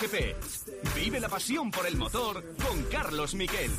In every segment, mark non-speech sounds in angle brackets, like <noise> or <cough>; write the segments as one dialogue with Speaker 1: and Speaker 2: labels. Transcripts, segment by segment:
Speaker 1: GP. Vive la pasión por el motor con Carlos Miquel.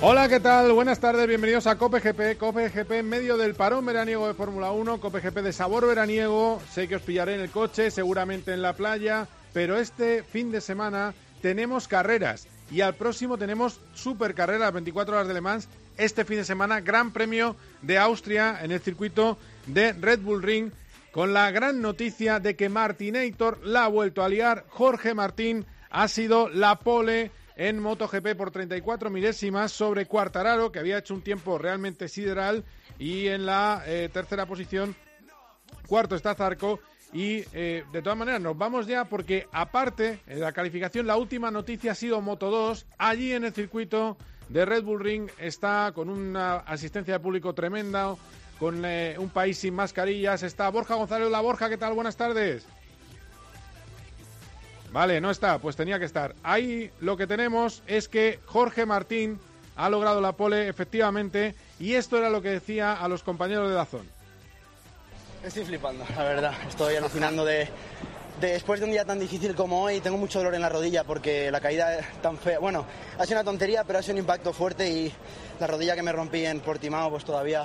Speaker 2: Hola, ¿qué tal? Buenas tardes, bienvenidos a Cope GP. Cope GP en medio del parón veraniego de Fórmula 1, Cope GP de sabor veraniego. Sé que os pillaré en el coche, seguramente en la playa, pero este fin de semana tenemos carreras y al próximo tenemos super carrera, 24 horas de Le Mans. Este fin de semana, Gran Premio de Austria en el circuito de Red Bull Ring, con la gran noticia de que Martinator la ha vuelto a liar. Jorge Martín ha sido la pole en MotoGP por 34 milésimas sobre Cuartararo, que había hecho un tiempo realmente sideral, y en la eh, tercera posición, cuarto está Zarco. Y eh, de todas maneras, nos vamos ya porque, aparte, en la calificación, la última noticia ha sido Moto 2. Allí en el circuito de Red Bull Ring está con una asistencia de público tremenda, con eh, un país sin mascarillas. Está Borja González. La Borja, ¿qué tal? Buenas tardes. Vale, no está, pues tenía que estar. Ahí lo que tenemos es que Jorge Martín ha logrado la pole, efectivamente, y esto era lo que decía a los compañeros de Dazón.
Speaker 3: Estoy flipando, la verdad. Estoy alucinando de, después de un día tan difícil como hoy. Tengo mucho dolor en la rodilla porque la caída es tan fea. Bueno, ha sido una tontería, pero ha sido un impacto fuerte y la rodilla que me rompí en Portimao, pues todavía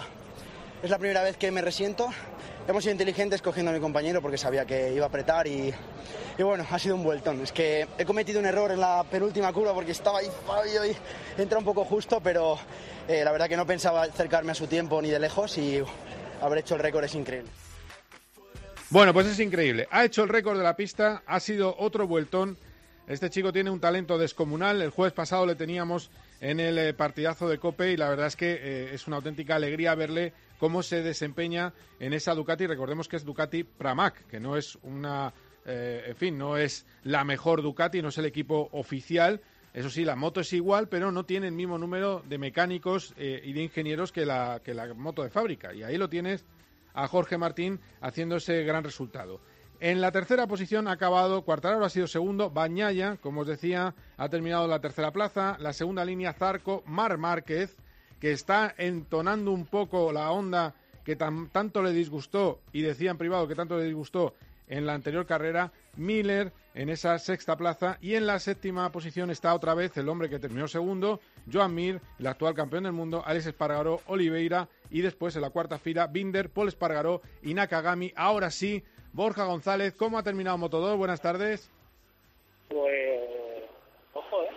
Speaker 3: es la primera vez que me resiento. Hemos sido inteligentes cogiendo a mi compañero porque sabía que iba a apretar y, y, bueno, ha sido un vueltón. Es que he cometido un error en la penúltima curva porque estaba ahí Fabio y entra un poco justo, pero eh, la verdad que no pensaba acercarme a su tiempo ni de lejos y haber hecho el récord es increíble.
Speaker 2: Bueno, pues es increíble. Ha hecho el récord de la pista, ha sido otro vueltón. Este chico tiene un talento descomunal. El jueves pasado le teníamos en el eh, partidazo de Cope y la verdad es que eh, es una auténtica alegría verle cómo se desempeña en esa Ducati. Recordemos que es Ducati Pramac, que no es una, eh, en fin, no es la mejor Ducati, no es el equipo oficial. Eso sí, la moto es igual, pero no tiene el mismo número de mecánicos y de ingenieros que la, que la moto de fábrica. Y ahí lo tienes a Jorge Martín haciendo ese gran resultado. En la tercera posición ha acabado Cuartararo, ha sido segundo. Bañaya, como os decía, ha terminado la tercera plaza. La segunda línea, Zarco, Mar Márquez, que está entonando un poco la onda que tan, tanto le disgustó, y decía en privado que tanto le disgustó en la anterior carrera. Miller en esa sexta plaza. Y en la séptima posición está otra vez el hombre que terminó segundo, Joan Mir, el actual campeón del mundo, Alex Espargaró, Oliveira. Y después en la cuarta fila, Binder, Paul Espargaró y Nakagami. Ahora sí, Borja González, ¿cómo ha terminado Moto 2? Buenas tardes.
Speaker 4: Pues, ojo, ¿eh?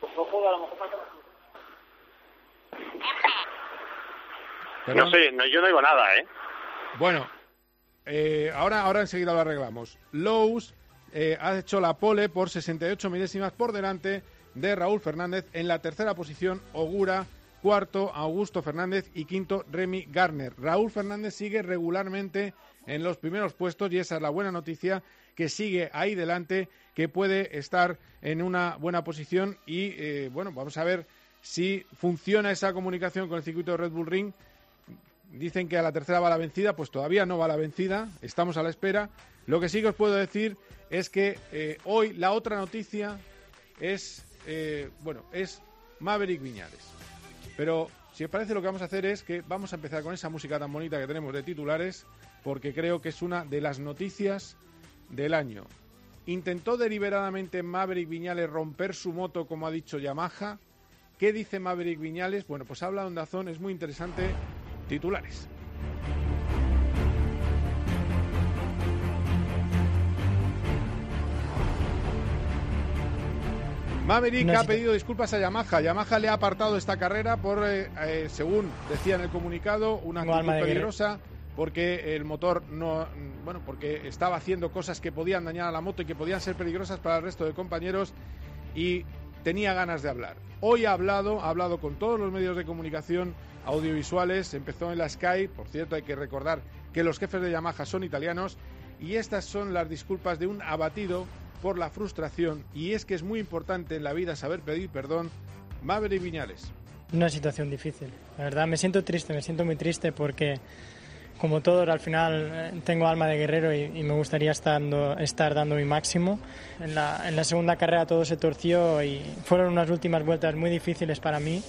Speaker 4: Pues ojo, a lo mejor falta
Speaker 5: No sé, no, yo no digo nada, ¿eh?
Speaker 2: Bueno, eh, ahora, ahora enseguida lo arreglamos. Lowe's eh, ha hecho la pole por 68 milésimas por delante de Raúl Fernández. En la tercera posición, Ogura. Cuarto, Augusto Fernández. Y quinto, Remy Garner. Raúl Fernández sigue regularmente en los primeros puestos y esa es la buena noticia que sigue ahí delante, que puede estar en una buena posición y eh, bueno, vamos a ver si funciona esa comunicación con el circuito de Red Bull Ring. Dicen que a la tercera va la vencida, pues todavía no va la vencida, estamos a la espera. Lo que sí que os puedo decir es que eh, hoy la otra noticia es, eh, bueno, es Maverick Viñales. Pero si os parece lo que vamos a hacer es que vamos a empezar con esa música tan bonita que tenemos de titulares, porque creo que es una de las noticias del año. ¿Intentó deliberadamente Maverick Viñales romper su moto como ha dicho Yamaha? ¿Qué dice Maverick Viñales? Bueno, pues habla Ondazón, es muy interesante. Titulares. Maverick
Speaker 6: No
Speaker 2: ha pedido disculpas a Yamaha. Yamaha le ha apartado esta carrera por, eh, eh, según decía en el comunicado, una actitud peligrosa porque el motor no, bueno, porque estaba haciendo cosas que podían dañar a la moto y que podían ser peligrosas para el resto de compañeros y tenía ganas de hablar. Hoy ha hablado, ha hablado con todos los medios de comunicación audiovisuales, empezó en la Sky, por cierto hay que recordar que los jefes de Yamaha son italianos y estas son las disculpas de un abatido por la frustración y es que es muy importante en la vida saber pedir perdón. Maverick Viñales.
Speaker 6: Una situación difícil. La verdad, me siento triste, me siento muy triste porque como todos, al final eh, tengo alma de guerrero y, me gustaría estar dando, estar dando mi máximo. En la, en la, segunda carrera todo se torció y fueron unas últimas vueltas muy difíciles para mí.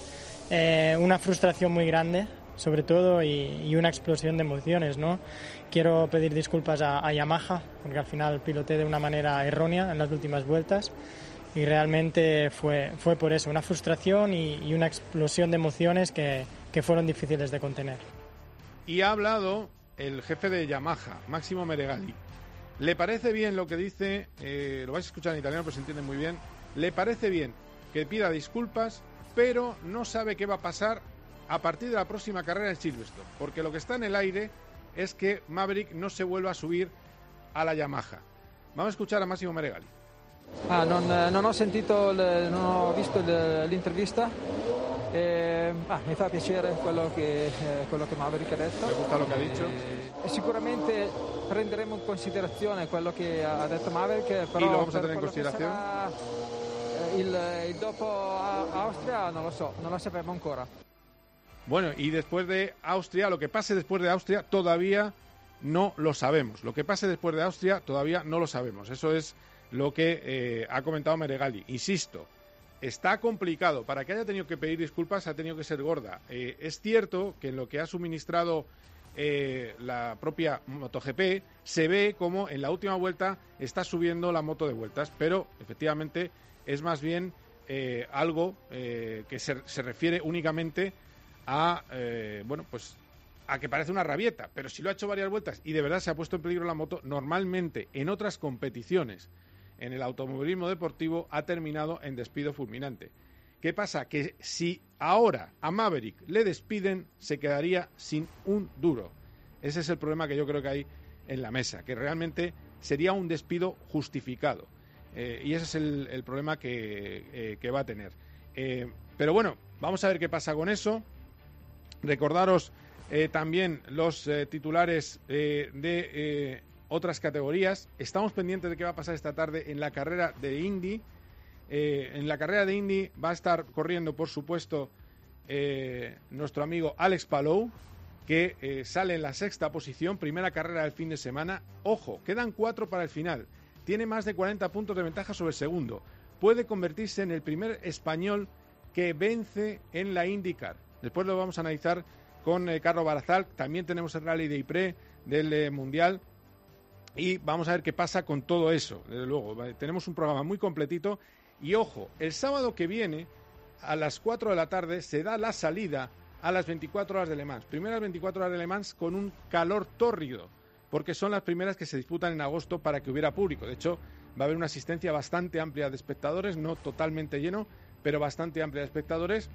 Speaker 6: Eh, una frustración muy grande, sobre todo, y, una explosión de emociones. ¿no? Quiero pedir disculpas a, Yamaha, porque al final piloté de una manera errónea en las últimas vueltas y realmente fue, fue por eso, una frustración y, una explosión de emociones que, que fueron difíciles de contener.
Speaker 2: Y ha hablado el jefe de Yamaha, Máximo Meregali. ¿Le parece bien lo que dice? Eh, lo vais a escuchar en italiano, pero se entiende muy bien. Le parece bien que pida disculpas, pero no sabe qué va a pasar a partir de la próxima carrera en Silverstone. Porque lo que está en el aire es que Maverick no se vuelva a subir a la Yamaha. Vamos a escuchar a Máximo Meregali.
Speaker 7: Ah, non, non ho sentito, non ho visto l'intervista eh, ah, mi fa piacere quello che, eh, quello che Maverick ha detto.
Speaker 2: Mi gusta lo che ha detto.
Speaker 7: E, sicuramente prenderemo in considerazione quello che ha detto Maverick. Però
Speaker 2: lo vamos a tener en consideración.
Speaker 7: Eh, il, il, dopo Austria non lo so, non lo ancora.
Speaker 2: Bueno, y después de Austria, lo que pase después de Austria todavía no lo sabemos. Lo que pase después de Austria todavía no lo sabemos. Eso es lo que eh, ha comentado Meregali. Insisto, está complicado. Para que haya tenido que pedir disculpas ha tenido que ser gorda. Eh, es cierto que en lo que ha suministrado eh, la propia MotoGP se ve como en la última vuelta está subiendo la moto de vueltas, pero efectivamente es más bien eh, algo que se, refiere únicamente a bueno pues a que parece una rabieta, pero si lo ha hecho varias vueltas y de verdad se ha puesto en peligro la moto, normalmente en otras competiciones en el automovilismo deportivo ha terminado en despido fulminante. ¿Qué pasa? Que si ahora a Maverick le despiden, se quedaría sin un duro. Ese es el problema que yo creo que hay en la mesa, que realmente sería un despido justificado. Eh, y ese es el, problema que, eh, va a tener. Eh, pero bueno, vamos a ver qué pasa con eso. Recordaros también los titulares de otras categorías. Estamos pendientes de qué va a pasar esta tarde en la carrera de Indy. En la carrera de Indy va a estar corriendo, por supuesto, nuestro amigo Alex Palou, que sale en la sexta posición, primera carrera del fin de semana. Ojo, quedan cuatro para el final. Tiene más de 40 puntos de ventaja sobre el segundo. Puede convertirse en el primer español que vence en la IndyCar. Después lo vamos a analizar con Carlos Barazal. También tenemos el rally de IPRE del Mundial y vamos a ver qué pasa con todo eso. Desde luego, tenemos un programa muy completito. Y ojo, el sábado que viene, a las 4 de la tarde, se da la salida a las 24 horas de Le Mans. Primeras 24 horas de Le Mans con un calor tórrido, porque son las primeras que se disputan en agosto para que hubiera público. De hecho, va a haber una asistencia bastante amplia de espectadores, no totalmente lleno, pero bastante amplia de espectadores.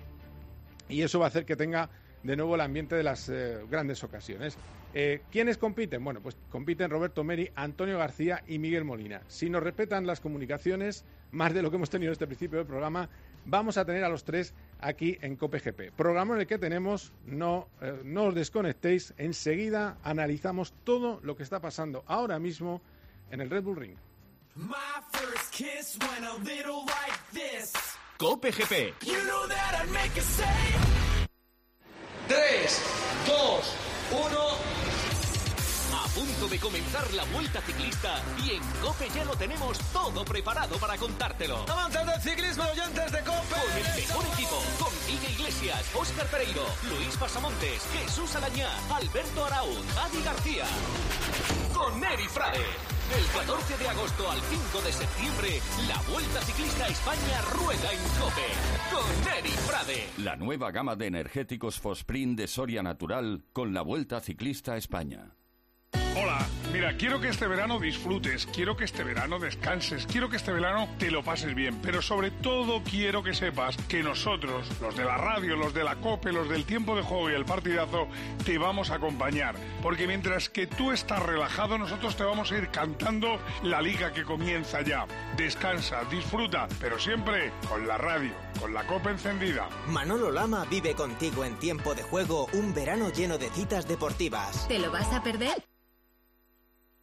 Speaker 2: Y eso va a hacer que tenga de nuevo el ambiente de las eh, grandes ocasiones. Eh, ¿Quiénes compiten? Bueno, pues compiten Roberto Meri, Antonio García y Miguel Molina. Si nos respetan las comunicaciones, más de lo que hemos tenido en este principio del programa, vamos a tener a los tres aquí en COPGP. Programa en el que tenemos, no, eh, no os desconectéis, enseguida analizamos todo lo que está pasando ahora mismo en el Red Bull Ring.
Speaker 1: COPGP.
Speaker 8: 3, 2, 1
Speaker 1: punto de comenzar la vuelta ciclista y en COPE ya lo tenemos todo preparado para contártelo.
Speaker 8: Amantes del ciclismo, oyentes de COPE.
Speaker 1: Con el mejor equipo, con Miguel Iglesias, Óscar Pereiro, Luis Pasamontes, Jesús Alañá, Alberto Araúz, Adi García. Con Neri Frade. Del 14 de agosto al 5 de septiembre, la Vuelta Ciclista a España rueda en COPE. Con Neri Frade.
Speaker 9: La nueva gama de energéticos Fosprin de Soria Natural con la Vuelta Ciclista a España.
Speaker 10: Hola, mira, quiero que este verano disfrutes, quiero que este verano descanses, quiero que este verano te lo pases bien, pero sobre todo quiero que sepas que nosotros, los de la radio, los de la COPE, los del tiempo de juego y el partidazo, te vamos a acompañar, porque mientras que tú estás relajado, nosotros te vamos a ir cantando la liga que comienza ya. Descansa, disfruta, pero siempre con la radio, con la COPE encendida.
Speaker 11: Manolo Lama vive contigo en tiempo de juego un verano lleno de citas deportivas.
Speaker 12: ¿Te lo vas a perder?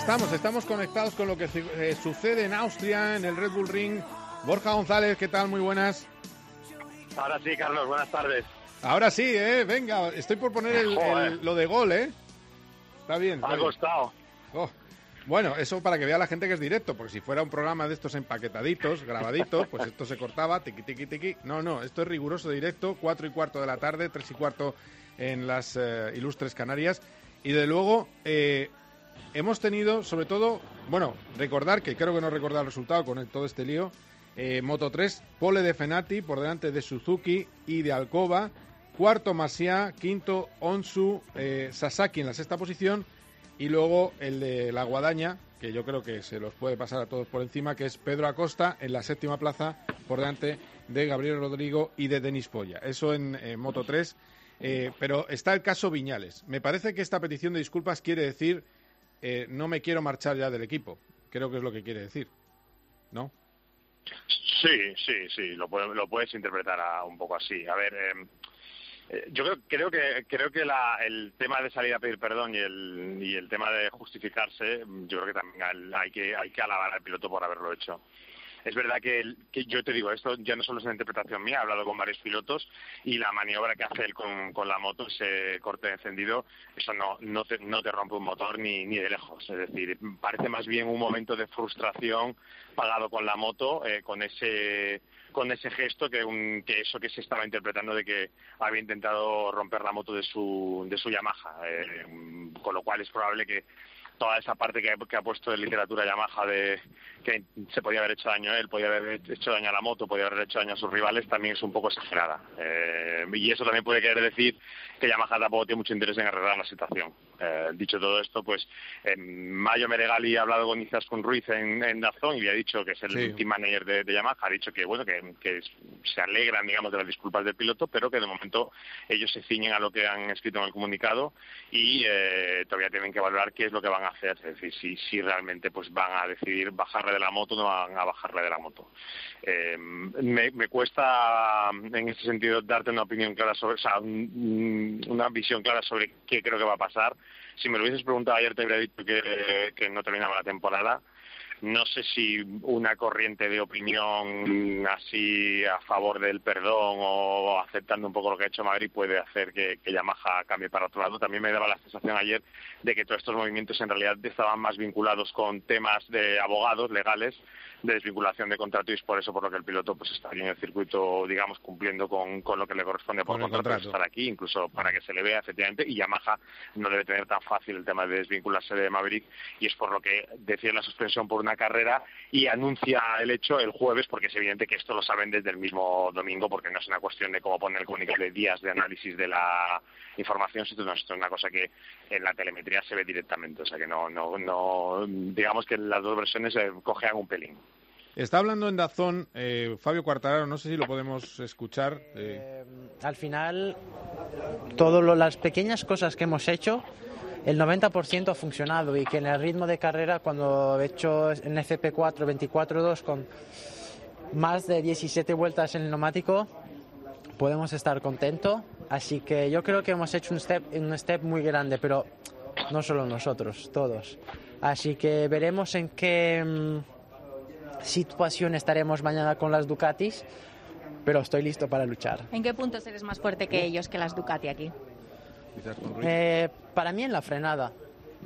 Speaker 2: Estamos, estamos conectados con lo que eh, sucede en Austria, en el Red Bull Ring. Borja González, ¿qué tal? Muy buenas.
Speaker 5: Ahora sí, Carlos, buenas tardes.
Speaker 2: Ahora sí, ¿eh? Venga, estoy por poner el, lo de gol, ¿eh? Está bien.
Speaker 5: Ha costado.
Speaker 2: Oh. Bueno, eso para que vea la gente que es directo, porque si fuera un programa de estos empaquetaditos, grabaditos, pues esto se cortaba, tiqui, tiqui, tiqui. No, no, esto es riguroso directo, cuatro y cuarto de la tarde, tres y cuarto en las eh, ilustres Canarias. Y de luego, eh, hemos tenido, sobre todo, bueno, recordar, que creo que no recordar el resultado con todo este lío, eh, Moto 3, pole de Fenati por delante de Suzuki y de Alcoba, cuarto Masia, quinto Onsu, eh, Sasaki en la sexta posición y luego el de la Guadaña, que yo creo que se los puede pasar a todos por encima, que es Pedro Acosta en la séptima plaza por delante de Gabriel Rodrigo y de Denis Polla. Eso en Moto 3. Eh, pero está el caso Viñales. Me parece que esta petición de disculpas quiere decir eh, no me quiero marchar ya del equipo. Creo que es lo que quiere decir, ¿no?
Speaker 5: Sí, sí, sí, lo, lo puedes interpretar un poco así. A ver, em, eh, yo creo, creo que creo que el tema de salir a pedir perdón y el, y el tema de justificarse, yo creo que también hay que hay que alabar al piloto por haberlo hecho. Es verdad que, yo te digo, esto ya no solo es una interpretación mía, he hablado con varios pilotos y la maniobra que hace él con, la moto, ese corte de encendido, eso no, te, no te rompe un motor ni, ni de lejos. Es decir, parece más bien un momento de frustración pagado con la moto, eh, con ese con ese gesto que, un, que eso que se estaba interpretando de que había intentado romper la moto de su, de su Yamaha. Eh, con lo cual es probable que toda esa parte que, ha puesto de literatura Yamaha de que se podía haber hecho daño a él, podía haber hecho daño a la moto, podía haber hecho daño a sus rivales, también es un poco exagerada. Eh, y eso también puede querer decir que Yamaha tampoco tiene mucho interés en arreglar la situación. Eh, dicho todo esto, pues en Mayo Meregali ha hablado con con Ruiz en, en, Dazón y le ha dicho que es el team manager de, Yamaha, ha dicho que bueno que, se alegran digamos de las disculpas del piloto, pero que de momento ellos se ciñen a lo que han escrito en el comunicado y eh, todavía tienen que valorar qué es lo que van a hacer, es decir, si, si realmente pues van a decidir bajarle de la moto o no van a bajarle de la moto. Eh, me, me, cuesta en ese sentido darte una opinión clara sobre, o sea, una visión clara sobre qué creo que va a pasar. Si me lo hubieses preguntado ayer te habría dicho que, que no terminaba la temporada. No sé si una corriente de opinión así a favor del perdón o aceptando un poco lo que ha hecho Madrid puede hacer que, que, Yamaha cambie para otro lado. También me daba la sensación ayer de que todos estos movimientos en realidad estaban más vinculados con temas de abogados legales de desvinculación de contrato y es por eso por lo que el piloto pues está aquí en el circuito, digamos, cumpliendo con, con lo que le corresponde por contrato, estar aquí, incluso para que se le vea efectivamente, y Yamaha no debe tener tan fácil el tema de desvincularse de Maverick y es por lo que decide la suspensión por una carrera y anuncia el hecho el jueves porque es evidente que esto lo saben desde el mismo domingo porque no es una cuestión de cómo poner el comunicado de días de análisis de la información, sino esto es una cosa que en la telemetría se ve directamente, o sea que no, no, no digamos que las dos versiones eh, cojean un pelín.
Speaker 2: Está hablando en Dazón eh, Fabio Cuartararo, no sé si lo podemos escuchar.
Speaker 12: Eh. al final, todas las pequeñas cosas que hemos hecho, el 90% ha funcionado y que en el ritmo de carrera, cuando he hecho en FP4 24-2 con más de 17 vueltas en el neumático, podemos estar contentos. Así que yo creo que hemos hecho un step, un step muy grande, pero no solo nosotros, todos. Así que veremos en qué mm, situación estaremos mañana con las Ducatis, pero estoy listo para luchar.
Speaker 13: ¿En qué puntos eres más fuerte que ellos, que las Ducati aquí?
Speaker 12: Eh, para mí en la frenada.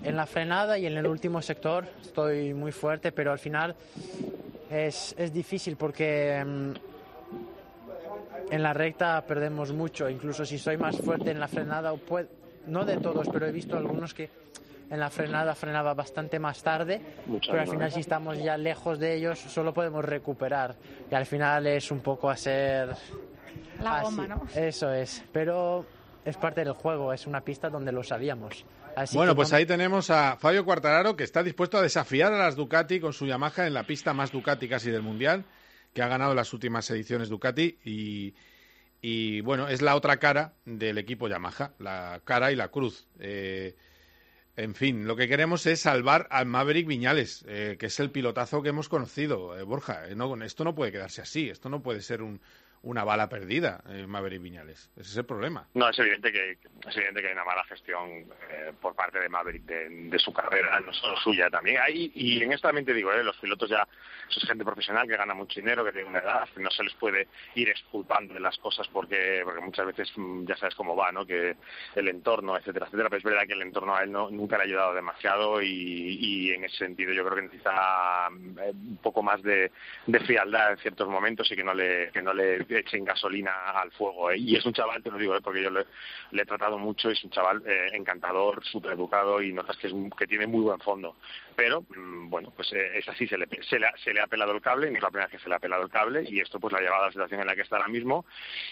Speaker 12: En la frenada y en el último sector estoy muy fuerte, pero al final es, es difícil porque mm, en la recta perdemos mucho. Incluso si soy más fuerte en la frenada, no de todos, pero he visto algunos que en la frenada frenaba bastante más tarde, pero al final si estamos ya lejos de ellos solo podemos recuperar y al final es un poco hacer...
Speaker 13: La bomba, ¿no?
Speaker 12: Eso es, pero es parte del juego, es una pista donde lo sabíamos.
Speaker 2: bueno, pues ahí tenemos a Fabio Quartararo que está dispuesto a desafiar a las Ducati con su Yamaha en la pista más Ducati casi del Mundial, que ha ganado las últimas ediciones Ducati y, y bueno, es la otra cara del equipo Yamaha, la cara y la cruz. Eh, En fin, lo que queremos es salvar al Maverick Viñales, eh, que es el pilotazo que hemos conocido, eh, Borja. Eh, no, esto no puede quedarse así, esto no puede ser un, una bala perdida en Maverick Viñales. Ese es el problema.
Speaker 5: No, es evidente que, es evidente que hay una mala gestión eh, por parte de Maverick de, su carrera, no solo suya también. Hay, y en esto también te digo, eh, los pilotos ya, es gente profesional que gana mucho dinero, que tiene una edad, no se les puede ir exculpando de las cosas porque, porque muchas veces mm, ya sabes cómo va, ¿no? Que el entorno, etcétera, etcétera. Pero es verdad que el entorno a él no, nunca le ha ayudado demasiado y, y en ese sentido yo creo que necesita eh, un poco más de, de frialdad en ciertos momentos y que no le, que no le echen gasolina al fuego. ¿eh? Y es un chaval, te lo digo, ¿eh? porque yo le, he tratado mucho, es un chaval eh, encantador, súper educado y notas que, es que tiene muy buen fondo. Pero, mm, bueno, pues es así, se le, se, le, se le ha pelado el cable, no es la primera vez que se le ha pelado el cable y esto pues la ha llevado a la situación en la que está ahora mismo.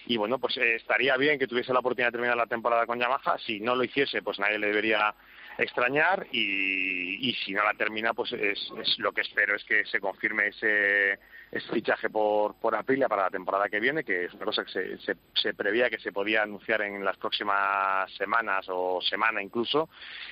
Speaker 5: Y bueno, pues estaría bien que tuviese la oportunidad de terminar la temporada con Yamaha. Si no lo hiciese, pues nadie le debería extrañar y, y si no la termina, pues es, es lo que espero es que se confirme ese ese fichaje por, por Aprilia para la temporada que viene, que es una cosa que se, se, prevía que se podía anunciar en las próximas semanas o semana incluso,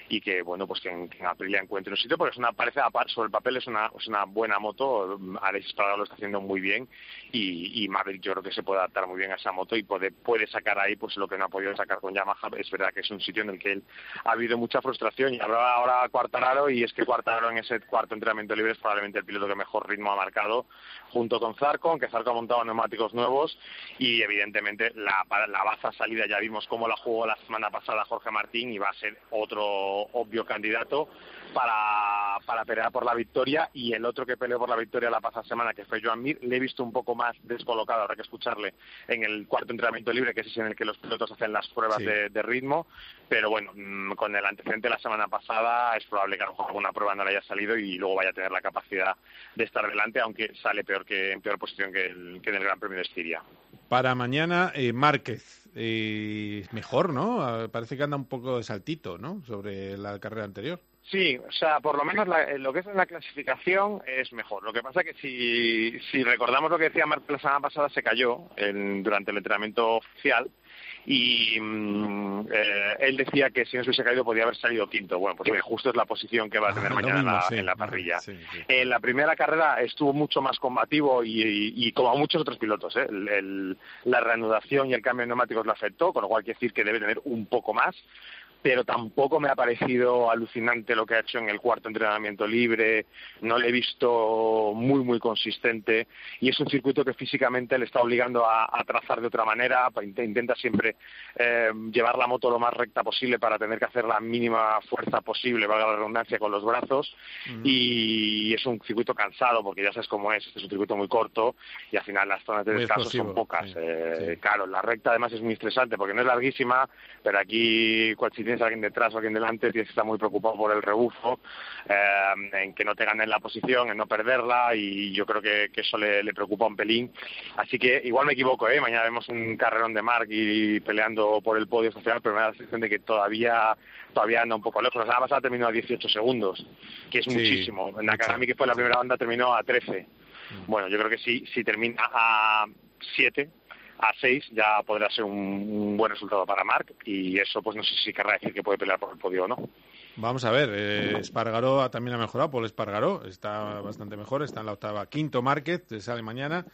Speaker 5: y que bueno pues que en, que en Aprilia encuentre un sitio, porque es una parece sobre el papel es una, es una buena moto, Alex Estrada lo está haciendo muy bien y, y Maverick yo creo que se puede adaptar muy bien a esa moto y puede, puede sacar ahí pues lo que no ha podido sacar con Yamaha, es verdad que es un sitio en el que él ha habido mucha frustración y hablaba ahora Cuartararo y es que Cuartararo en ese cuarto entrenamiento libre es probablemente el piloto que mejor ritmo ha marcado junto con Zarco, aunque Zarco ha montado neumáticos nuevos y evidentemente la, la baza salida ya vimos cómo la jugó la semana pasada Jorge Martín y va a ser otro obvio candidato para, para pelear por la victoria y el otro que peleó por la victoria la pasada semana que fue Joan Mir le he visto un poco más descolocado, habrá que escucharle en el cuarto entrenamiento libre que es en el que los pilotos hacen las pruebas sí. de, de, ritmo pero bueno, mm, con el antecedente de la semana pasada es probable que a lo mejor alguna prueba no le haya salido y luego vaya a tener la capacidad de estar delante aunque sale peor que en peor posición que, el, que en el Gran Premio de Estiria.
Speaker 2: Para mañana, eh, Márquez. Eh, mejor, ¿no? Parece que anda un poco de saltito, ¿no? Sobre la carrera anterior.
Speaker 5: Sí, o sea, por lo menos la, lo que es en la clasificación es mejor. Lo que pasa es que si, si recordamos lo que decía Marc la semana pasada, se cayó en, durante el entrenamiento oficial y mm, eh, él decía que si no se hubiese caído podía haber salido quinto. Bueno, pues justo es la posición que va a tener <laughs> ah, mañana mismo, la, sí, en, la, parrilla. Sí, sí. En la primera carrera estuvo mucho más combativo y, y, y como a muchos otros pilotos, ¿eh? el, el, la reanudación y el cambio de neumáticos lo afectó, con lo cual quiere decir que debe tener un poco más pero tampoco me ha parecido alucinante lo que ha hecho en el cuarto entrenamiento libre, no le he visto muy, muy consistente y es un circuito que físicamente le está obligando a, a trazar de otra manera, intenta siempre eh, llevar la moto lo más recta posible para tener que hacer la mínima fuerza posible, valga la redundancia, con los brazos uh -huh. y es un circuito cansado porque ya sabes cómo es, es un circuito muy corto y al final las zonas de descanso son pocas. Sí, eh, sí. Claro, la recta además es muy estresante porque no es larguísima, pero aquí si tienes a alguien detrás o alguien delante, tienes que estar muy preocupado por el rebufo, eh, en que no te ganen la posición, en no perderla, y yo creo que, que eso le, le, preocupa un pelín. Así que igual me equivoco, ¿eh? mañana vemos un carrerón de Mark y peleando por el podio social, pero me da la sensación de que todavía todavía anda un poco lejos. La semana pasada terminó a 18 segundos, que es sí, muchísimo. En Nakagami, que fue la primera banda, terminó a 13. Mm. Bueno, yo creo que si, si termina a 7, a 6 ya podrá ser un, buen resultado para Marc y eso pues no sé si querrá decir que puede pelear por el podio o no.
Speaker 2: Vamos a ver, eh, Espargaró también ha mejorado, Paul Espargaró está bastante mejor, está en la octava, quinto Márquez, sale mañana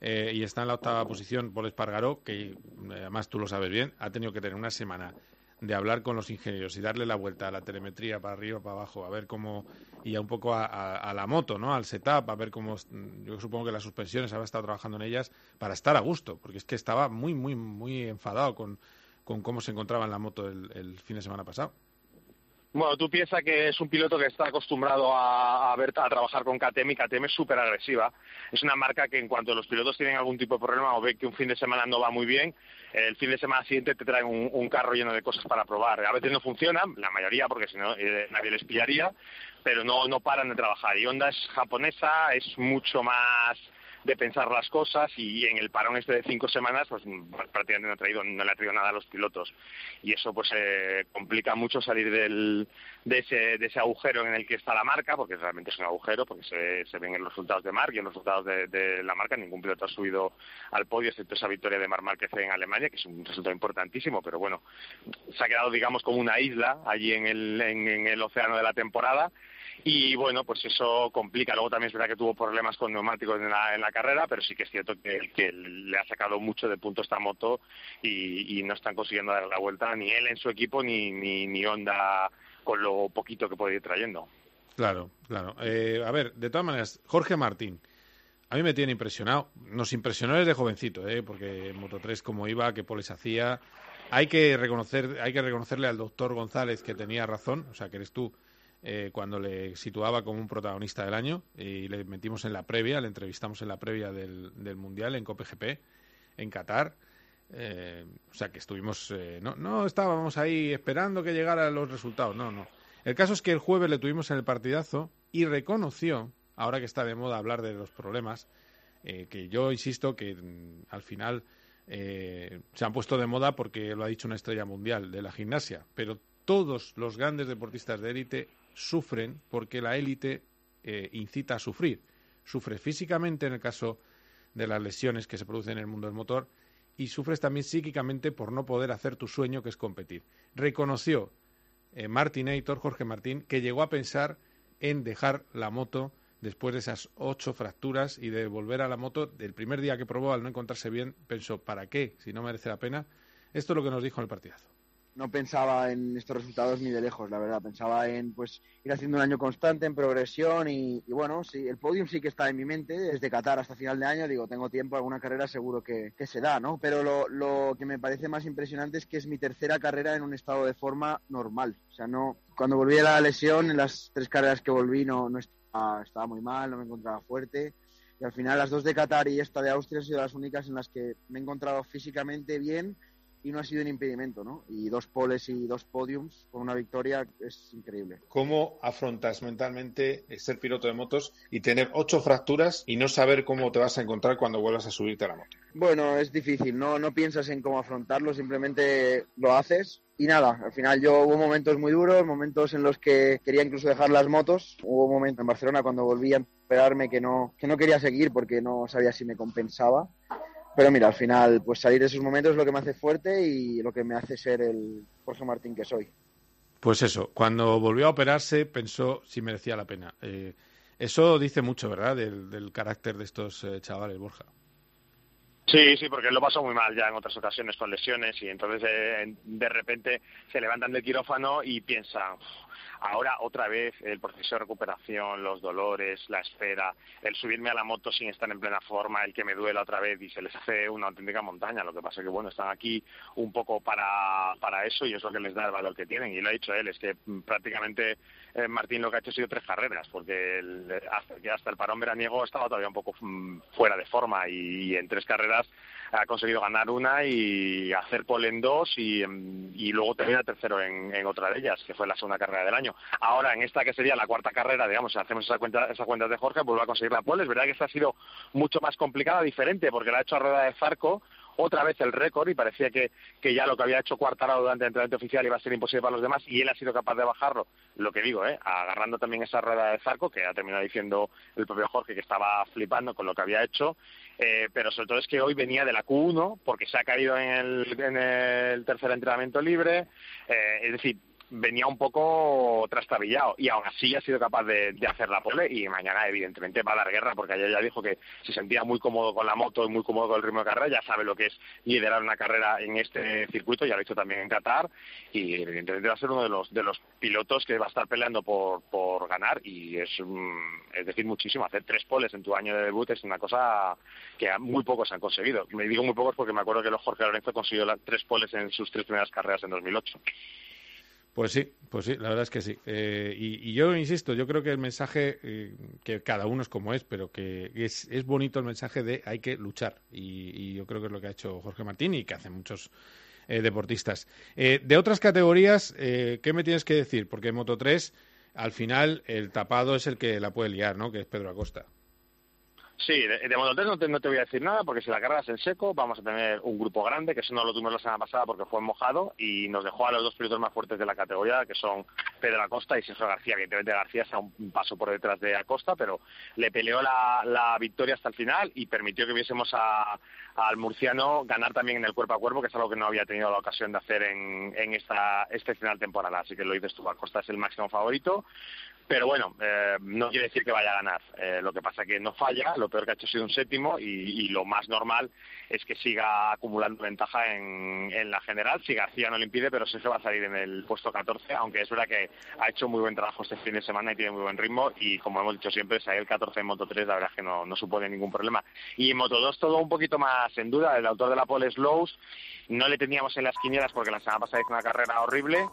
Speaker 2: eh, y está en la octava posición Paul Espargaró, que eh, además tú lo sabes bien, ha tenido que tener una semana de hablar con los ingenieros y darle la vuelta a la telemetría para arriba, para abajo, a ver cómo, y a un poco a, a, la moto, ¿no? Al setup, a ver cómo, yo supongo que las suspensiones, había estado trabajando en ellas para estar a gusto, porque es que estaba muy, muy, muy enfadado con, con cómo se encontraba en la moto el, fin de semana pasado.
Speaker 5: Bueno, tú piensas que es un piloto que está acostumbrado a, a, ver, a trabajar con KTM y KTM es súper agresiva. Es una marca que en cuanto los pilotos tienen algún tipo de problema o ve que un fin de semana no va muy bien, el fin de semana siguiente te traen un, carro lleno de cosas para probar. A veces no funcionan, la mayoría porque si no eh, nadie les pillaría, pero no, no paran de trabajar. Y Honda es japonesa, es mucho más de pensar las cosas y en el parón este de cinco semanas pues prácticamente no, ha traído, no le ha traído nada a los pilotos. Y eso pues eh, complica mucho salir del, de, ese, de ese agujero en el que está la marca porque realmente es un agujero porque se, se ven en los resultados de Marc y en los resultados de, la marca. Ningún piloto ha subido al podio excepto esa victoria de Marc Márquez en Alemania que es un resultado importantísimo pero bueno se ha quedado digamos como una isla allí en el, en el océano de la temporada y bueno, pues eso complica. Luego también es verdad que tuvo problemas con neumáticos en la, en la carrera, pero sí que es cierto que, le ha sacado mucho de punto esta moto y, no están consiguiendo dar la vuelta ni él en su equipo ni, ni, ni Honda con lo poquito que puede ir trayendo.
Speaker 2: Claro, claro. Eh, a ver, de todas maneras, Jorge Martín. A mí me tiene impresionado. Nos impresionó desde jovencito, ¿eh? porque en Moto 3 como iba, qué poles hacía. Hay que reconocer, hay que reconocerle al doctor González que tenía razón, o sea, que eres tú eh, cuando le situaba como un protagonista del año y le metimos en la previa, le entrevistamos en la previa del, Mundial en COPGP, en Qatar. Eh, o sea que estuvimos, eh, no, no estábamos ahí esperando que llegaran los resultados, no, no. El caso es que el jueves le tuvimos en el partidazo y reconoció, ahora que está de moda hablar de los problemas, que yo insisto que mm, al final se han puesto de moda porque lo ha dicho una estrella mundial de la gimnasia, pero todos los grandes deportistas de élite sufren porque la élite eh, incita a sufrir. Sufre físicamente en el caso de las lesiones que se producen en el mundo del motor y sufres también psíquicamente por no poder hacer tu sueño que es competir. Reconoció eh, Martinator, Jorge Martín, que llegó a pensar en dejar la moto después de esas ocho fracturas y de volver a la moto. El primer día que probó, al no encontrarse bien, pensó, ¿para qué? Si no merece la pena. Esto es lo que nos dijo en el partidazo
Speaker 14: no pensaba en estos resultados ni de lejos, la verdad. Pensaba en pues ir haciendo un año constante, en progresión y, bueno, sí, el podium sí que está en mi mente. Desde Qatar hasta final de año, digo, tengo tiempo, alguna carrera seguro que, se da, ¿no? Pero lo, lo, que me parece más impresionante es que es mi tercera carrera en un estado de forma normal. O sea, no, cuando volví a la lesión, en las tres carreras que volví no, no estaba, estaba muy mal, no me encontraba fuerte. Y al final las dos de Qatar y esta de Austria han sido las únicas en las que me he encontrado físicamente bien y no ha sido un impedimento, ¿no? Y dos poles y dos podiums con una victoria es increíble.
Speaker 2: ¿Cómo afrontas mentalmente ser piloto de motos y tener ocho fracturas y no saber cómo te vas a encontrar cuando vuelvas a subirte a la moto?
Speaker 14: Bueno, es difícil, no, no piensas en cómo afrontarlo, simplemente lo haces y nada, al final yo hubo momentos muy duros, momentos en los que quería incluso dejar las motos. Hubo un momento en Barcelona cuando volví a esperarme que no, que no quería seguir porque no sabía si me compensaba. Pero mira, al final, pues salir de esos momentos es lo que me hace fuerte y lo que me hace ser el Jorge Martín que soy.
Speaker 2: Pues eso, cuando volvió a operarse pensó si merecía la pena. Eh, eso dice mucho, ¿verdad?, del, carácter de estos eh, chavales, Borja.
Speaker 5: Sí, sí, porque él lo pasó muy mal ya en otras ocasiones con lesiones y entonces eh, de repente se levantan del quirófano y piensan, Ahora otra vez el proceso de recuperación, los dolores, la espera, el subirme a la moto sin estar en plena forma, el que me duela otra vez y se les hace una auténtica montaña. Lo que pasa es que bueno, están aquí un poco para, para eso y es lo que les da el valor que tienen. Y lo ha dicho él, es que mm, prácticamente eh, Martín lo que ha hecho ha sido tres carreras, porque hasta, hasta el parón veraniego estaba todavía un poco mm, fuera de forma y en tres carreras ha conseguido ganar una y hacer pole en dos y, y luego termina tercero en, en, otra de ellas, que fue la segunda carrera del año. Ahora, en esta que sería la cuarta carrera, digamos, si hacemos esa cuenta, esa cuenta de Jorge, vuelve a conseguir la pole. Es verdad que esta ha sido mucho más complicada, diferente, porque la ha hecho a rueda de Zarco, otra vez el récord y parecía que, que ya lo que había hecho Cuartararo durante el entrenamiento oficial iba a ser imposible para los demás y él ha sido capaz de bajarlo. Lo que digo, ¿eh? agarrando también esa rueda de Zarco, que ha terminado diciendo el propio Jorge que estaba flipando con lo que había hecho eh, pero sobre todo es que hoy venía de la Q1 porque se ha caído en el, en el tercer entrenamiento libre, eh, es decir, venía un poco trastabillado y aún así ha sido capaz de, hacer la pole y mañana evidentemente va a dar guerra porque ayer ya dijo que se sentía muy cómodo con la moto y muy cómodo con el ritmo de carrera, ya sabe lo que es liderar una carrera en este circuito, ya lo hecho también en Qatar y evidentemente va a ser uno de los de los pilotos que va a estar peleando por, por ganar y es, es decir muchísimo, hacer tres poles en tu año de debut es una cosa que muy pocos han conseguido. Me digo muy pocos porque me acuerdo que Jorge Lorenzo consiguió tres poles en sus tres primeras carreras en 2008.
Speaker 2: Pues sí, pues sí, la verdad es que sí. Eh, y, yo insisto, yo creo que el mensaje, eh, que cada uno es como es, pero que es, bonito el mensaje de hay que luchar. Y, yo creo que es lo que ha hecho Jorge Martín y que hacen muchos eh, deportistas. de otras categorías, ¿qué me tienes que decir? Porque en Moto 3, al final, el tapado es el que la puede liar, ¿no? Que es Pedro Acosta.
Speaker 5: Sí, de, de Moto 3 no te, no te voy a decir nada porque si la cargas en seco vamos a tener un grupo grande, que eso no lo tuvimos la semana pasada porque fue mojado y nos dejó a los dos pilotos más fuertes de la categoría, que son Pedro Acosta y Sergio García. Evidentemente García está un paso por detrás de Acosta, pero le peleó la, la victoria hasta el final y permitió que viésemos a, al murciano ganar también en el cuerpo a cuerpo, que es algo que no había tenido la ocasión de hacer en, en esta este final temporada. Así que lo dices tú, Acosta es el máximo favorito. Pero bueno, eh, no quiere decir que vaya a ganar. Eh, lo que pasa que no falla, lo peor que ha hecho ha sido un séptimo y, y lo más normal es que siga acumulando ventaja en, en, la general. Si García no le impide, pero Sergio va a salir en el puesto 14, aunque es verdad que ha hecho muy buen trabajo este fin de semana y tiene muy buen ritmo. Y como hemos dicho siempre, salir el 14 en Moto 3, la verdad es que no, no supone ningún problema. Y en Moto 2 todo un poquito más en duda. El autor de la pole Slows no le teníamos en las quinielas porque la semana pasada hizo una carrera horrible.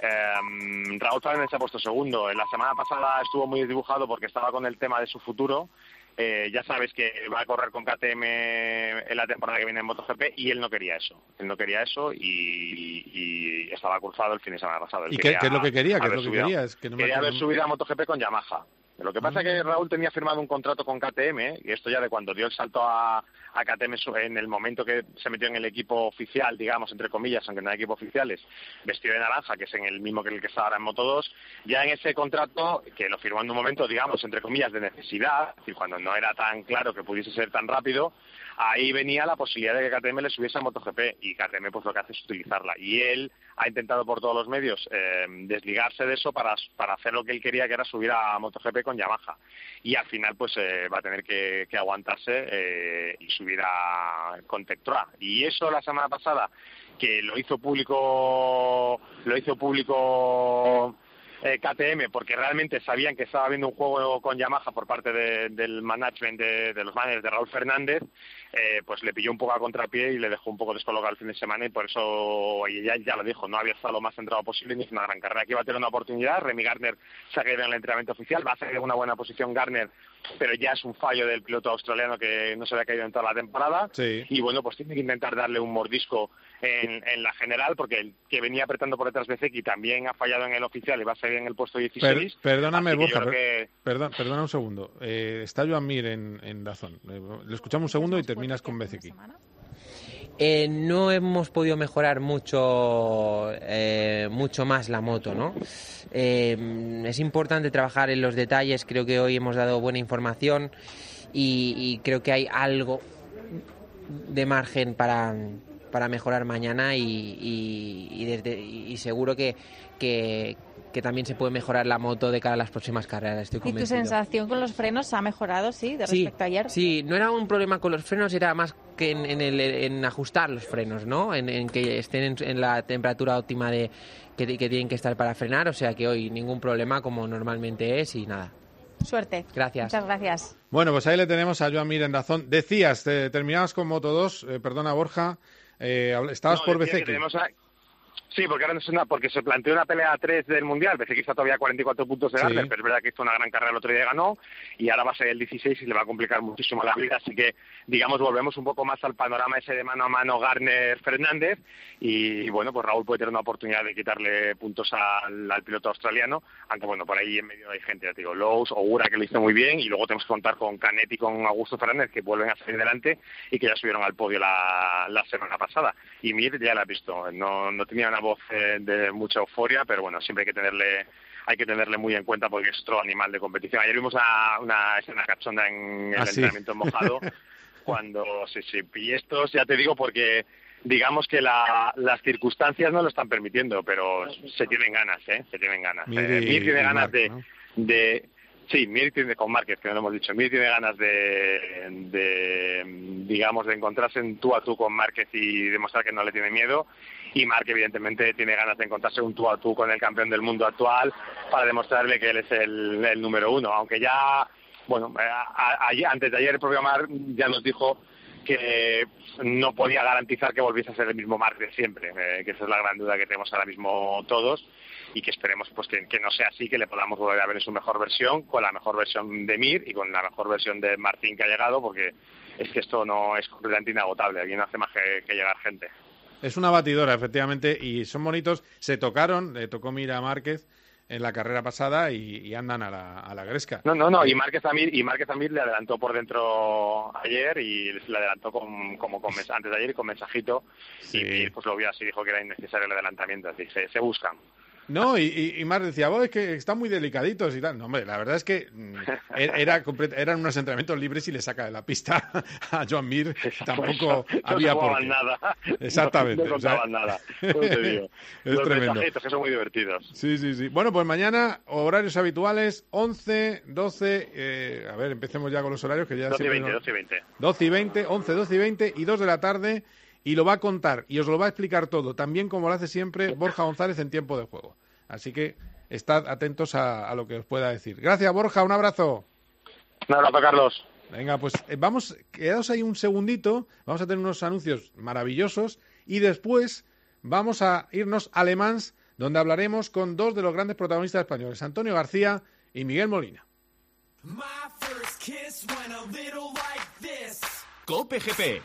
Speaker 5: Eh, Raúl Fernández se ha puesto segundo. En la semana pasada estuvo muy dibujado porque estaba con el tema de su futuro. Eh, ya sabes que va a correr con KTM en la temporada que viene en MotoGP y él no quería eso. Él no quería eso y, y estaba cruzado el fin de semana pasado. Él
Speaker 2: ¿Y qué, qué, es lo que quería? ¿Qué es lo que
Speaker 5: subido,
Speaker 2: quería? Es que no
Speaker 5: quería
Speaker 2: me...
Speaker 5: haber subido a MotoGP con Yamaha. Lo que pasa es que Raúl tenía firmado un contrato con KTM, y esto ya de cuando dio el salto a, a KTM en el momento que se metió en el equipo oficial, digamos, entre comillas, aunque no hay equipos oficiales, vestido de naranja, que es en el mismo que el que está ahora en Moto 2, ya en ese contrato, que lo firmó en un momento, digamos, entre comillas, de necesidad, es decir, cuando no era tan claro que pudiese ser tan rápido, ahí venía la posibilidad de que KTM le subiese a MotoGP y KTM pues lo que hace es utilizarla. Y él ha intentado por todos los medios eh, desligarse de eso para, para hacer lo que él quería que era subir a MotoGP con Yamaha. Y al final pues eh, va a tener que, que aguantarse eh, y subir a con Tectroa y eso la semana pasada que lo hizo público lo hizo público eh, KTM porque realmente sabían que estaba habiendo un juego con Yamaha por parte de, del management de, de, los managers de Raúl Fernández, eh, pues le pilló un poco a contrapié y le dejó un poco descolocado el fin de semana y por eso ella ya lo dijo, no había estado lo más centrado posible ni hizo una gran carrera. Aquí va a tener una oportunidad, Remy Garner se ha caído en el entrenamiento oficial, va a salir en una buena posición Garner, pero ya es un fallo del piloto australiano que no se había caído en toda la temporada
Speaker 2: sí.
Speaker 5: y bueno, pues tiene que intentar darle un mordisco en, en, la general porque el que venía apretando por detrás Bezeki también ha fallado en el oficial y va a salir en el puesto 16.
Speaker 2: Per, perdóname, Borja, per,
Speaker 5: que...
Speaker 2: perdón, perdona un segundo. Eh, está Joan Mir en, en Dazón. Eh, le escuchamos un segundo y terminas con Bezeki.
Speaker 15: Eh, no hemos podido mejorar mucho, eh, mucho más la moto, ¿no? Eh, es importante trabajar en los detalles. Creo que hoy hemos dado buena información y, y creo que hay algo de margen para, para mejorar mañana y, y, y, desde, y seguro que, que, que, también se puede mejorar la moto de cara a las próximas carreras. Estoy
Speaker 13: ¿Y tu sensación con los frenos ha mejorado, sí, de respecto a ayer?
Speaker 15: Sí, no era un problema con los frenos, era más que en, en, el, en ajustar los frenos, ¿no? En, en que estén en, en, la temperatura óptima de que, que tienen que estar para frenar, o sea que hoy ningún problema como normalmente es y nada.
Speaker 13: Suerte.
Speaker 15: Gracias.
Speaker 13: Muchas gracias.
Speaker 2: Bueno, pues ahí le tenemos a Joan Mir en razón. Decías, te, terminabas con Moto 2, eh, perdona Borja, eh, estabas
Speaker 5: no,
Speaker 2: por BC.
Speaker 5: Sí, porque ahora no es una, porque se planteó una pelea a tres del Mundial, que está todavía a 44 puntos de Garner, sí. pero es verdad que hizo una gran carrera el otro día y ganó, y ahora va a ser el 16 y le va a complicar muchísimo la vida, así que, digamos, volvemos un poco más al panorama ese de mano a mano Garner-Fernández, y, y, bueno, pues Raúl puede tener una oportunidad de quitarle puntos al, al, piloto australiano, aunque bueno, por ahí en medio hay gente, ya te digo, Lowe's, Ogura, que lo hizo muy bien, y luego tenemos que contar con Canet y con Augusto Fernández, que vuelven a salir delante, y que ya subieron al podio la, la semana pasada, y Mir ya la ha visto, no, no tenía una voz eh, de mucha euforia, pero bueno, siempre hay que tenerle hay que tenerle muy en cuenta porque es otro animal de competición. Ayer vimos una, una escena cachonda en el
Speaker 2: ¿Ah,
Speaker 5: entrenamiento
Speaker 2: sí?
Speaker 5: mojado <laughs> cuando sí, sí, y estos ya te digo porque digamos que la, las circunstancias no lo están permitiendo, pero se tienen ganas, ¿eh? Se tienen ganas.
Speaker 2: Mir,
Speaker 5: eh, Mir tiene ganas
Speaker 2: Mark,
Speaker 5: de,
Speaker 2: ¿no?
Speaker 5: de Sí, Mir tiene con Márquez, que no lo hemos dicho. Mir tiene ganas de, de, digamos, de encontrarse en tú a tú con Márquez y demostrar que no le tiene miedo. Y Mark, evidentemente, tiene ganas de encontrarse un tú a tú con el campeón del mundo actual para demostrarle que él es el, el número uno. Aunque ya, bueno, a, antes de ayer el propio Mark ya nos dijo que no podía garantizar que volviese a ser el mismo Mark de siempre, eh, que esa es la gran duda que tenemos ahora mismo todos y que esperemos pues que, no sea así, que le podamos volver a ver en su mejor versión, con la mejor versión de Mir y con la mejor versión de Martín que ha llegado, porque es que esto no es completamente inagotable, aquí no hace más que, que llegar gente.
Speaker 2: Es una batidora, efectivamente, y son bonitos. Se tocaron, le tocó Mira Márquez. En la carrera pasada y, andan a la, a la gresca.
Speaker 5: No, no, no, y Márquez Amir, y Márquez Amir le adelantó por dentro ayer y le adelantó con, como con, antes de ayer y con mensajito y, pues lo vio así, dijo que era innecesario el adelantamiento, así se, se buscan.
Speaker 2: No, y, y, Mar decía, vos es que están muy delicaditos y tal. No, hombre, la verdad es que mm, e-, era, eran unos entrenamientos libres y le saca de la pista <laughs> a Joan Mir. Tampoco había por qué.
Speaker 5: nada.
Speaker 2: Exactamente.
Speaker 5: No, contaban nada. <laughs> es Los tremendo. que son muy divertidos.
Speaker 2: Sí, sí, sí. Bueno, pues mañana, horarios habituales, 11, 12, eh, a ver, empecemos ya con los horarios que ya
Speaker 5: 12 y 20, 12 y 20.
Speaker 2: 12 y 20, 11, 12 y 20 y 2 de la tarde y lo va a contar y os lo va a explicar todo, también como lo hace siempre Borja González en tiempo de juego. Así que estad atentos a, lo que os pueda decir. Gracias, Borja, un abrazo.
Speaker 5: Un abrazo, Carlos.
Speaker 2: Venga, pues eh, vamos, quedaos ahí un segundito, vamos a tener unos anuncios maravillosos y después vamos a irnos a Le Mans, donde hablaremos con dos de los grandes protagonistas españoles, Antonio García y Miguel Molina.
Speaker 1: Cope GP.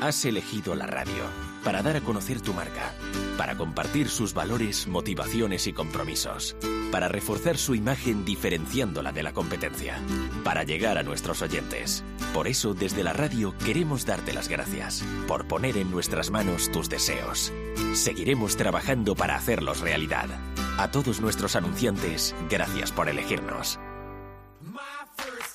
Speaker 16: Has elegido la radio para dar a conocer tu marca, para compartir sus valores, motivaciones y compromisos, para reforzar su imagen diferenciándola de la competencia, para llegar a nuestros oyentes. Por eso, desde la radio queremos darte las gracias por poner en nuestras manos tus deseos. Seguiremos trabajando para hacerlos realidad. A todos nuestros anunciantes, gracias por elegirnos.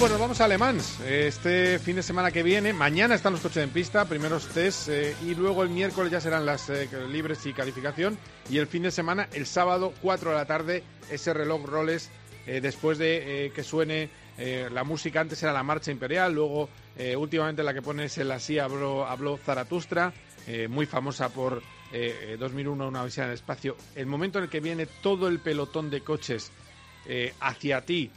Speaker 2: pues nos vamos a Alemán. Este fin de semana que viene, mañana están los coches en pista, primeros test, eh, y luego el miércoles ya serán las eh, libres y calificación. Y el fin de semana, el sábado, 4 de la tarde, ese reloj roles, eh, después de que suene la música. Antes era la marcha imperial, luego últimamente la que pone es el así habló, habló Zaratustra, muy famosa por 2001, una visita en el espacio. El momento en el que viene todo el pelotón de coches hacia ti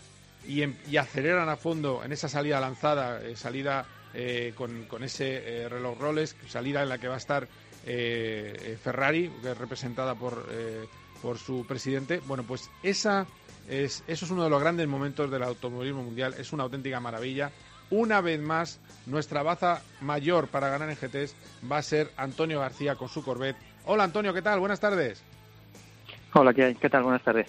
Speaker 2: Em, y, aceleran a fondo en esa salida lanzada, eh, salida eh, con, con, ese eh, reloj Rolex, salida en la que va a estar Ferrari, que es representada por, por su presidente. Bueno, pues esa es, eso es uno de los grandes momentos del automovilismo mundial, es una auténtica maravilla. Una vez más, nuestra baza mayor para ganar en GTs va a ser Antonio García con su Corvette. Hola Antonio, ¿qué tal? Buenas tardes.
Speaker 17: Hola, ¿qué hay? ¿Qué tal? Buenas tardes.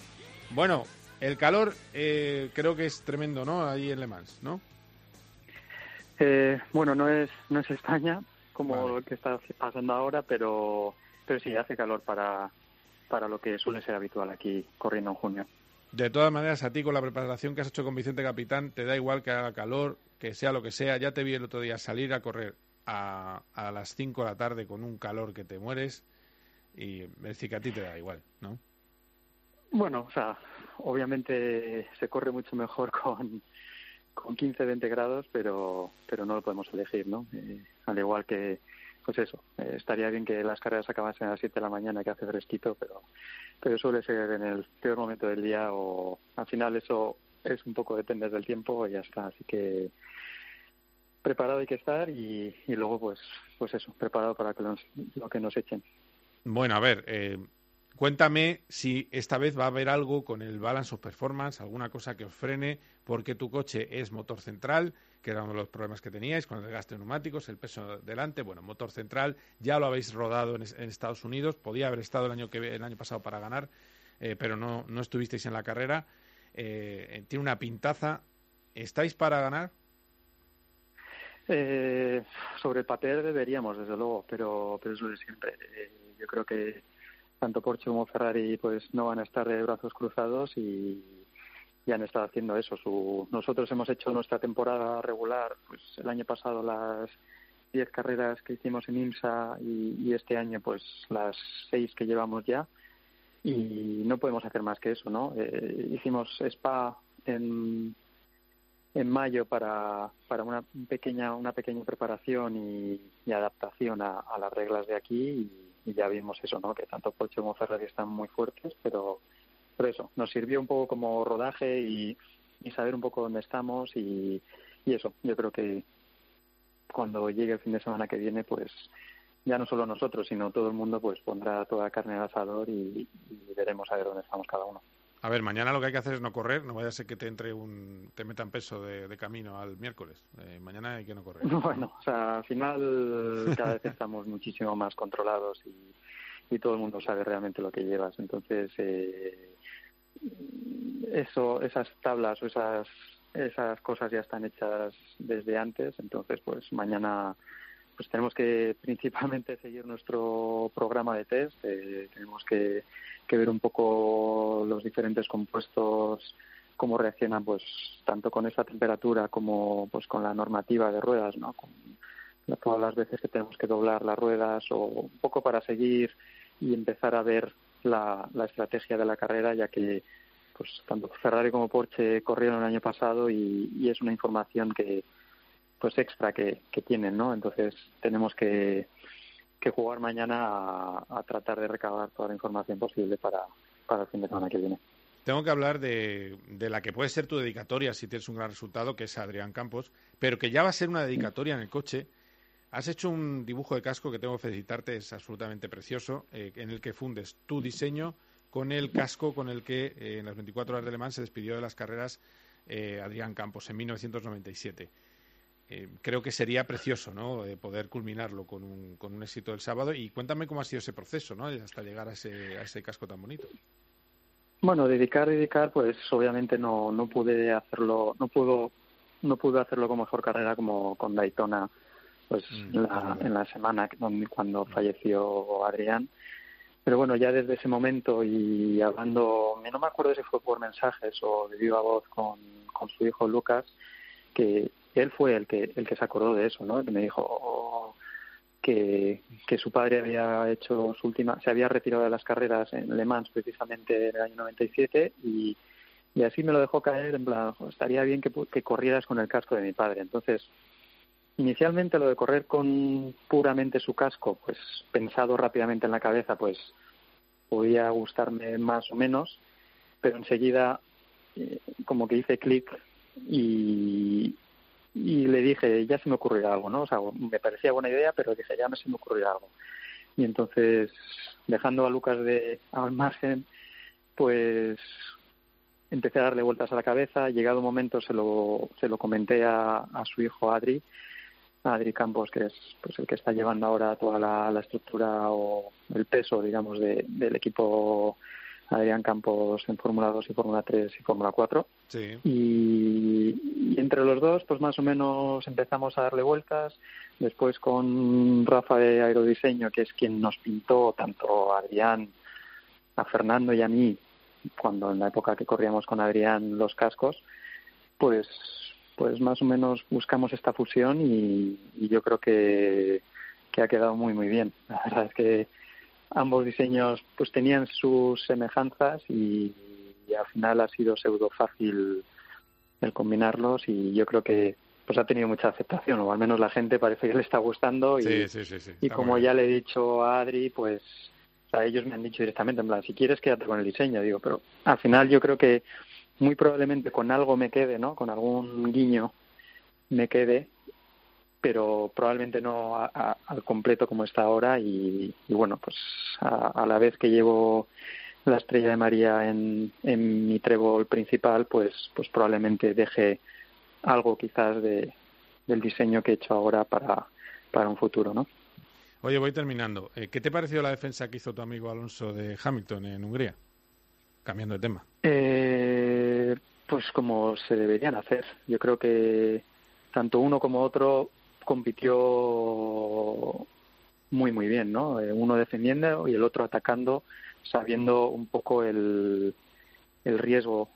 Speaker 2: Bueno, el calor eh, creo que es tremendo, ¿no? Ahí en Le Mans, ¿no?
Speaker 17: Eh, bueno, no es no es España como lo que está pasando ahora, pero pero sí hace calor para para lo que suele ser habitual aquí corriendo en junio.
Speaker 2: De todas maneras, a ti con la preparación que has hecho con Vicente Capitán, te da igual que haga calor, que sea lo que sea. Ya te vi el otro día salir a correr a, a las 5 de la tarde con un calor que te mueres y decir que a ti te da igual, ¿no?
Speaker 17: Bueno, o sea, obviamente se corre mucho mejor con, con 15, 20 grados, pero, pero no lo podemos elegir, ¿no? Eh, al igual que, pues eso, eh, estaría bien que las carreras acabasen a las 7 de la mañana, que hace fresquito, pero, pero suele ser en el peor momento del día o al final eso es un poco depende del tiempo y ya está. Así que preparado hay que estar y, y luego pues pues eso, preparado para que lo que nos echen.
Speaker 2: Bueno, a ver, eh, Cuéntame si esta vez va a haber algo con el balance of performance, alguna cosa que os frene, porque tu coche es motor central, que era uno de los problemas que teníais con el desgaste de neumáticos, el peso delante, bueno, motor central, ya lo habéis rodado en, Estados Unidos, podía haber estado el año, que, el año pasado para ganar, eh, pero no, no estuvisteis en la carrera. Eh, tiene una pintaza. ¿Estáis para ganar?
Speaker 17: Eh, sobre el papel deberíamos, desde luego, pero, pero eso es siempre. yo creo que tanto Porsche como Ferrari pues no van a estar de brazos cruzados y, ya han estado haciendo eso. Su, nosotros hemos hecho nuestra temporada regular, pues el año pasado las 10 carreras que hicimos en IMSA y, este año pues las 6 que llevamos ya y no podemos hacer más que eso, ¿no? Eh, hicimos Spa en, en mayo para, para una pequeña una pequeña preparación y, adaptación a, a, las reglas de aquí y, ya vimos eso, ¿no? Que tanto Porsche como Ferrari están muy fuertes, pero por eso nos sirvió un poco como rodaje y, y saber un poco dónde estamos y, y eso, yo creo que cuando llegue el fin de semana que viene, pues ya no solo nosotros, sino todo el mundo, pues pondrá toda la carne al asador y, y veremos a ver dónde estamos cada uno.
Speaker 2: A ver, mañana lo que hay que hacer es no correr, no vaya a ser que te entre un, te metan peso de, de camino al miércoles. Eh, mañana hay que no correr. <laughs>
Speaker 17: Bueno, o sea, al final cada vez estamos muchísimo más controlados y, y todo el mundo sabe realmente lo que llevas. Entonces, eh, eso, esas tablas o esas esas cosas ya están hechas desde antes. Entonces, pues mañana pues tenemos que principalmente seguir nuestro programa de test. Eh, tenemos que, que, ver un poco los diferentes compuestos cómo reaccionan pues tanto con esa temperatura como pues con la normativa de ruedas no con todas las veces que tenemos que doblar las ruedas o un poco para seguir y empezar a ver la, la estrategia de la carrera ya que pues tanto Ferrari como Porsche corrieron el año pasado y, y es una información que pues extra que, que tienen, ¿no? Entonces tenemos que, que jugar mañana a, tratar de recabar toda la información posible para, para el fin de semana que viene.
Speaker 2: Tengo que hablar de, de, la que puede ser tu dedicatoria si tienes un gran resultado, que es Adrián Campos, pero que ya va a ser una dedicatoria en el coche. Has hecho un dibujo de casco que tengo que felicitarte, es absolutamente precioso, eh, en el que fundes tu diseño con el casco con el que eh, en las 24 horas de Le Mans se despidió de las carreras eh, Adrián Campos en 1997. Eh, creo que sería precioso ¿no? Eh, poder culminarlo con un, con un éxito el sábado. Y cuéntame cómo ha sido ese proceso ¿no? hasta llegar a ese, a ese casco tan bonito.
Speaker 17: Bueno, dedicar, dedicar, pues obviamente no, no pude hacerlo, no pudo, no pude hacerlo con mejor carrera como con Daytona, pues mm, la, en la semana cuando falleció Adrián. Pero bueno, ya desde ese momento y hablando, no me acuerdo si fue por mensajes o de viva voz con, con su hijo Lucas, que él fue el que el que se acordó de eso, ¿no? Que me dijo oh, que, que su padre había hecho su última, se había retirado de las carreras en Le Mans precisamente en el año 97 y, y así me lo dejó caer en plan, estaría bien que, que corrieras con el casco de mi padre. Entonces, Inicialmente lo de correr con puramente su casco, pues pensado rápidamente en la cabeza, pues podía gustarme más o menos, pero enseguida eh, como que hice clic y, y le dije, ya se me ocurrirá algo, ¿no? O sea, me parecía buena idea, pero dije, ya me se me ocurrirá algo. Y entonces, dejando a Lucas de al margen, pues empecé a darle vueltas a la cabeza. Llegado un momento se lo, se lo comenté a, a su hijo Adri Adri Campos, que es pues el que está llevando ahora toda la, la estructura o el peso, digamos, de, del equipo Adrián Campos en Fórmula 2 y Fórmula 3 y Fórmula 4.
Speaker 2: Sí.
Speaker 17: Y, y, entre los dos, pues más o menos empezamos a darle vueltas. Después con Rafa de Aerodiseño, que es quien nos pintó tanto a Adrián, a Fernando y a mí, cuando en la época que corríamos con Adrián los cascos, pues pues más o menos buscamos esta fusión y, y yo creo que, que, ha quedado muy muy bien. La verdad es que ambos diseños pues tenían sus semejanzas y, y al final ha sido pseudo fácil el combinarlos y yo creo que pues ha tenido mucha aceptación o al menos la gente parece que le está gustando y,
Speaker 2: sí, sí, sí, sí.
Speaker 17: y como ya le he dicho a Adri pues o sea, ellos me han dicho directamente en plan si quieres quédate con el diseño digo pero al final yo creo que muy probablemente con algo me quede, ¿no? Con algún guiño me quede, pero probablemente no a, a, al completo como está ahora y, y bueno, pues a, a, la vez que llevo la estrella de María en, en mi trébol principal, pues, pues probablemente deje algo quizás de, del diseño que he hecho ahora para, para un futuro, ¿no?
Speaker 2: Oye, voy terminando. Eh, ¿Qué te pareció la defensa que hizo tu amigo Alonso de Hamilton en Hungría? Cambiando de tema.
Speaker 17: Eh, pues como se deberían hacer. Yo creo que tanto uno como otro compitió muy muy bien, ¿no? Eh, uno defendiendo y el otro atacando, sabiendo un poco el, el riesgo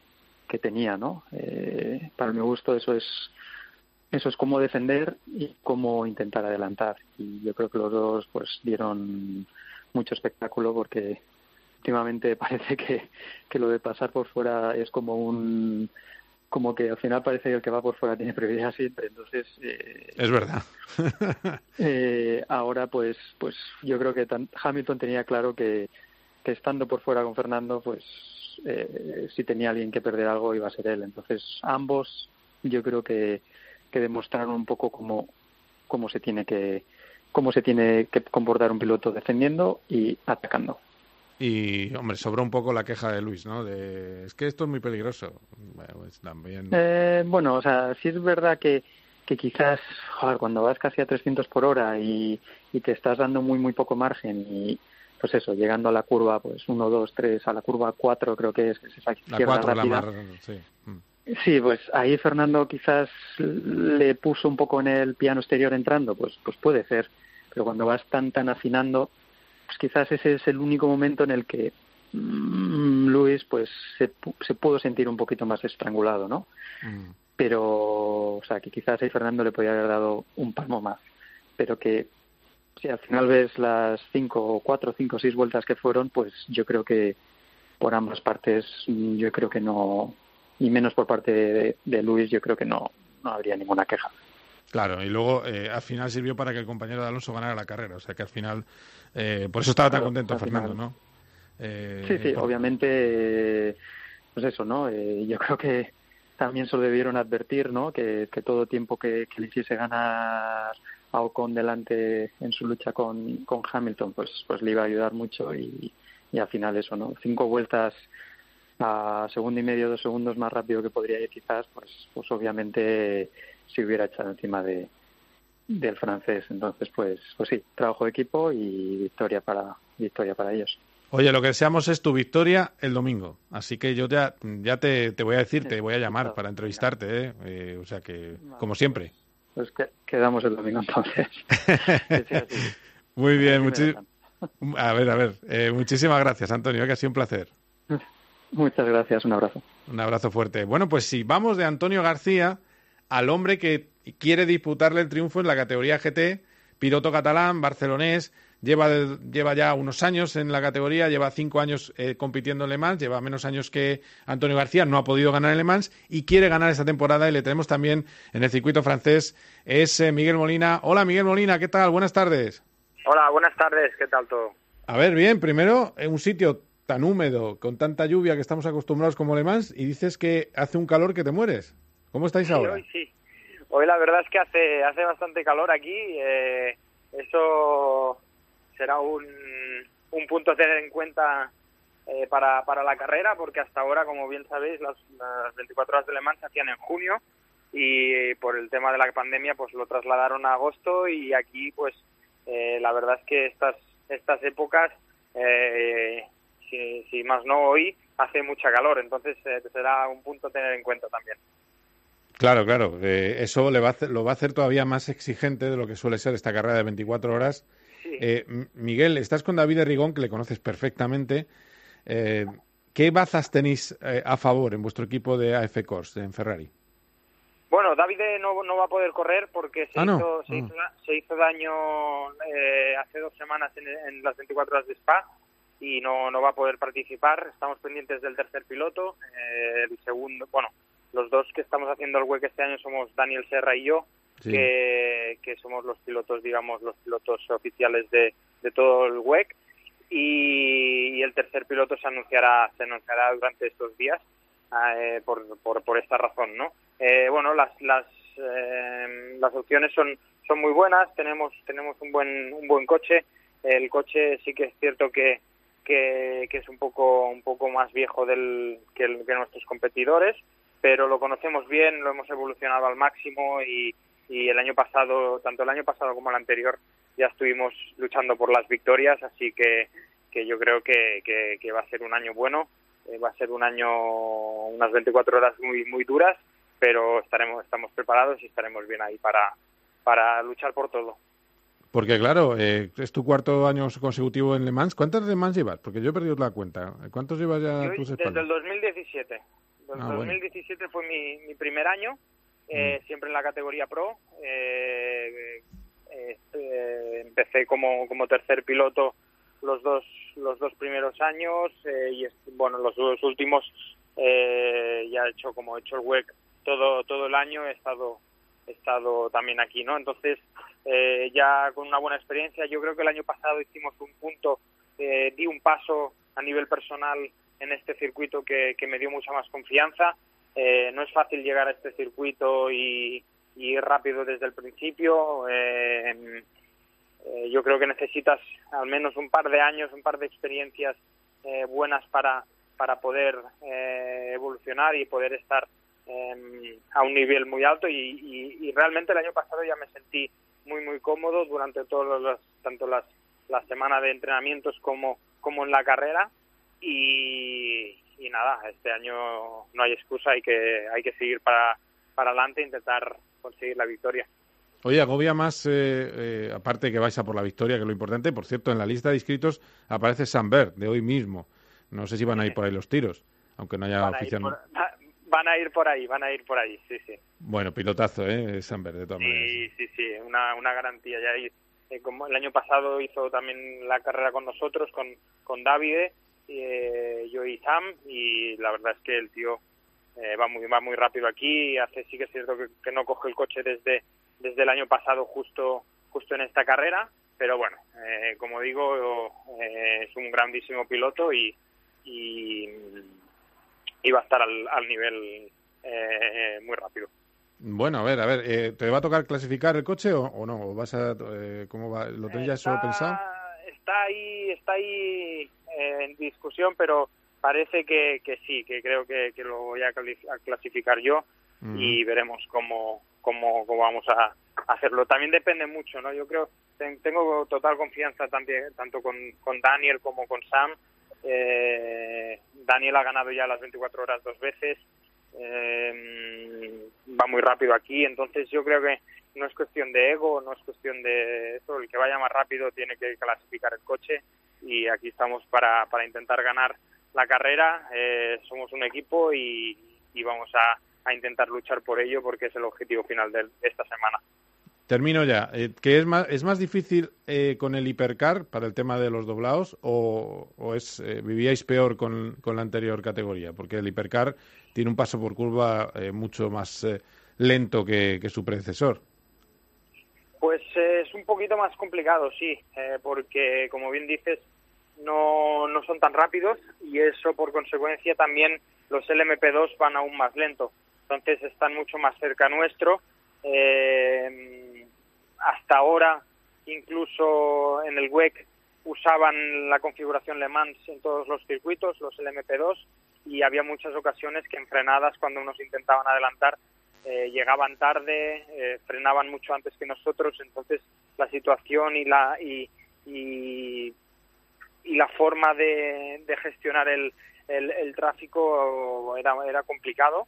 Speaker 17: que tenía, ¿no? Eh, para mi gusto eso es eso es cómo defender y cómo intentar adelantar. Y yo creo que los dos pues dieron mucho espectáculo porque últimamente <laughs> parece que, que lo de pasar por fuera es como un como que al final parece que el que va por fuera tiene prioridad siempre. Entonces, eh,
Speaker 2: Es verdad. <laughs>
Speaker 17: eh, ahora pues, pues yo creo que tan- Hamilton tenía claro que, que estando por fuera con Fernando, pues eh, si tenía alguien que perder algo iba a ser él. Entonces, ambos yo creo que, que demostraron un poco cómo, cómo se tiene que cómo se tiene que comportar un piloto defendiendo y atacando.
Speaker 2: Y, hombre, sobró un poco la queja de Luis, ¿no? De, es que esto es muy peligroso. Bueno, pues también...
Speaker 17: Eh, bueno, o sea, sí es verdad que, que quizás joder, cuando vas casi a 300 por hora y, y te estás dando muy, muy poco margen y pues eso, llegando a la curva pues 1, 2, 3, a la curva 4 creo que es, que es esa
Speaker 2: la cuatro la más... Sí. Mm.
Speaker 17: Sí, pues ahí Fernando quizás le puso un poco en el piano exterior entrando, pues, pues puede ser. Pero cuando vas tan tan afinando, pues quizás ese es el único momento en el que mm, Luis pues se, se pudo sentir un poquito más estrangulado, ¿no?
Speaker 2: Mm.
Speaker 17: Pero, o sea, que quizás ahí Fernando le podía haber dado un palmo más. Pero que si al final ves las cinco o cuatro, cinco, seis vueltas que fueron, pues yo creo que por ambas partes, mm, yo creo que no, y menos por parte de, de Luis, yo creo que no, no habría ninguna queja.
Speaker 2: Claro, y luego eh, al final sirvió para que el compañero de Alonso ganara la carrera. O sea que al final... eh, por eso estaba tan
Speaker 17: Claro,
Speaker 2: contento Fernando. ¿no? Eh,
Speaker 17: Sí, sí,
Speaker 2: por-
Speaker 17: obviamente, pues eso, ¿no? Eh, yo creo que también se lo debieron advertir, ¿no? Que, que todo tiempo que, que le hiciese ganar a Ocon delante en su lucha con, con Hamilton, pues, pues le iba a ayudar mucho y, y al final eso, ¿no? Cinco vueltas a segundo y medio, dos segundos más rápido que podría ir quizás, pues, pues obviamente se hubiera echado encima de del francés. Entonces, pues, pues sí, trabajo de equipo y victoria para victoria para ellos.
Speaker 2: Oye, lo que deseamos es tu victoria el domingo. Así que yo ya, ya te, te voy a decir, te voy a llamar para entrevistarte, ¿eh? Eh, o sea que, como siempre.
Speaker 17: Pues que, quedamos el domingo entonces. <laughs>
Speaker 2: Muy bien, muchi- a ver, a ver. eh, muchísimas gracias, Antonio, que ha sido un placer. <laughs>
Speaker 17: Muchas gracias, un abrazo.
Speaker 2: Un abrazo fuerte. Bueno, pues sí, vamos de Antonio García al hombre que quiere disputarle el triunfo en la categoría GT, piloto catalán, barcelonés, lleva, lleva ya unos años en la categoría, lleva cinco años eh, compitiendo en Le Mans, lleva menos años que Antonio García, no ha podido ganar en Le Mans y quiere ganar esta temporada y le tenemos también en el circuito francés, es eh, Miguel Molina. Hola Miguel Molina, ¿qué tal? Buenas tardes.
Speaker 18: Hola, buenas tardes, ¿qué tal todo?
Speaker 2: A ver, bien, primero, en un sitio tan húmedo, con tanta lluvia que estamos acostumbrados como Le Mans, y dices que hace un calor que te mueres. ¿Cómo estáis
Speaker 18: Sí,
Speaker 2: ahora?
Speaker 18: hoy sí. Hoy la verdad es que hace, hace bastante calor aquí. eh, eso será un, un punto a tener en cuenta eh, para, para la carrera, porque hasta ahora, como bien sabéis, las, las 24 horas de Le Mans se hacían en junio y por el tema de la pandemia pues lo trasladaron a agosto y aquí pues eh, la verdad es que estas, estas épocas, eh, si, si más no hoy, hace mucha calor, entonces eh, será un punto a tener en cuenta también.
Speaker 2: Claro, claro. eh, eso le va a hacer- lo va a hacer todavía más exigente de lo que suele ser esta carrera de 24 horas. Eh, Miguel, estás con David Rigón, que le conoces perfectamente. Eh, ¿Qué bazas tenéis eh, a favor en vuestro equipo de AF Corse, en Ferrari?
Speaker 18: Bueno, David no, no va a poder correr porque se,
Speaker 2: Ah, no.
Speaker 18: hizo, se,
Speaker 2: Ah.
Speaker 18: hizo, se hizo daño eh, hace dos semanas en, en las 24 horas de Spa y no, no va a poder participar. Estamos pendientes del tercer piloto. eh, el segundo, bueno, los dos que estamos haciendo el WEC este año somos Daniel Serra y yo,
Speaker 19: Sí.
Speaker 18: que, que somos los pilotos, digamos, los pilotos oficiales de, de todo el WEC. Y, y el tercer piloto se anunciará, se anunciará durante estos días eh, por, por, por esta razón, ¿no? Eh, bueno, las, las, eh, las opciones son, son muy buenas, tenemos, tenemos un buen, un buen coche, el coche sí que es cierto que, que, que es un poco, un poco más viejo del, que, el- que nuestros competidores, pero lo conocemos bien, lo hemos evolucionado al máximo y, y el año pasado, tanto el año pasado como el anterior, ya estuvimos luchando por las victorias, así que, que yo creo que, que, que va a ser un año bueno, eh, va a ser un año, unas 24 horas muy, muy duras, pero estaremos, estamos preparados y estaremos bien ahí para, para luchar por todo.
Speaker 2: Porque, claro, eh, es tu cuarto año consecutivo en Le Mans. ¿Cuántas Le Mans llevas? Porque yo he perdido la cuenta. ¿Cuántos llevas ya
Speaker 18: Yo
Speaker 2: tus
Speaker 18: desde el 2017.
Speaker 2: Ah,
Speaker 18: el
Speaker 2: bueno.
Speaker 18: 2017 fue mi, mi primer año, eh, siempre en la categoría Pro. Eh, eh, eh, empecé como, como tercer piloto los dos los dos primeros años eh, y bueno los dos últimos eh, ya he hecho como he hecho el WEC todo todo el año he estado he estado también aquí no entonces eh, ya con una buena experiencia yo creo que el año pasado hicimos un punto eh, di un paso a nivel personal en este circuito que, que me dio mucha más confianza. Eh, no es fácil llegar a este circuito y, ir rápido desde el principio. Eh, eh, yo creo que necesitas al menos un par de años un par de experiencias eh, buenas para para poder evolucionar y poder estar eh, a un nivel muy alto. Y, y, y, realmente el año pasado ya me sentí muy muy cómodo durante todos los tanto las la semana de entrenamientos como como en la carrera y, y nada este año no hay excusa hay que hay que seguir para para adelante e intentar conseguir la victoria
Speaker 2: Oye, agobia más, eh, eh, aparte que vais a por la victoria, que es lo importante. Por cierto, en la lista de inscritos aparece Samber, de hoy mismo. No sé si van a ir por ahí los tiros, aunque no haya
Speaker 18: van
Speaker 2: oficial.
Speaker 18: A por, van a ir por ahí, van a ir por ahí, sí, sí.
Speaker 2: Bueno, pilotazo, ¿eh? Samber, de todas
Speaker 18: sí,
Speaker 2: maneras.
Speaker 18: Sí, sí, una, una garantía. Ya eh, como el año pasado hizo también la carrera con nosotros, con, con Davide, eh, yo y Sam, y la verdad es que el tío eh, va muy va muy rápido aquí. Hace sí que es cierto que, que no coge el coche desde desde el año pasado justo justo en esta carrera pero bueno eh, como digo eh, es un grandísimo piloto y, y, y va a estar al, al nivel eh, muy rápido.
Speaker 2: Bueno a ver a ver eh, te va a tocar clasificar el coche o, o no ¿O vas a eh, cómo va lo tenéis ya solo pensado
Speaker 18: está ahí está ahí en discusión pero parece que, que sí que creo que, que lo voy a clasificar yo mm. y veremos cómo cómo, cómo vamos a hacerlo. También depende mucho, ¿no? Yo creo, tengo total confianza también, tanto con, con Daniel como con Sam. Eh, Daniel ha ganado ya las 24 horas dos veces, eh, va muy rápido aquí, entonces yo creo que no es cuestión de ego, no es cuestión de eso, el que vaya más rápido tiene que clasificar el coche y aquí estamos para, para intentar ganar la carrera, eh, somos un equipo y, y vamos a, a intentar luchar por ello porque es el objetivo final de esta semana.
Speaker 2: Termino ya. Eh, ¿que es, más, ¿Es más difícil eh, con el hipercar para el tema de los doblados o, o es, eh, vivíais peor con, con, la anterior categoría? Porque el hipercar tiene un paso por curva eh, mucho más eh, lento que, que, su predecesor.
Speaker 18: Pues eh, es un poquito más complicado, sí, porque como bien dices, no, no son tan rápidos y eso por consecuencia también los LMP2 van aún más lento. Entonces están mucho más cerca nuestro. Eh, hasta ahora, incluso en el WEC, usaban la configuración Le Mans en todos los circuitos, los LMP2, y había muchas ocasiones que en frenadas, cuando nos intentaban adelantar, eh, llegaban tarde, eh, frenaban mucho antes que nosotros, entonces la situación y la y, y, la forma de, de gestionar el, el, el, tráfico era, era complicado,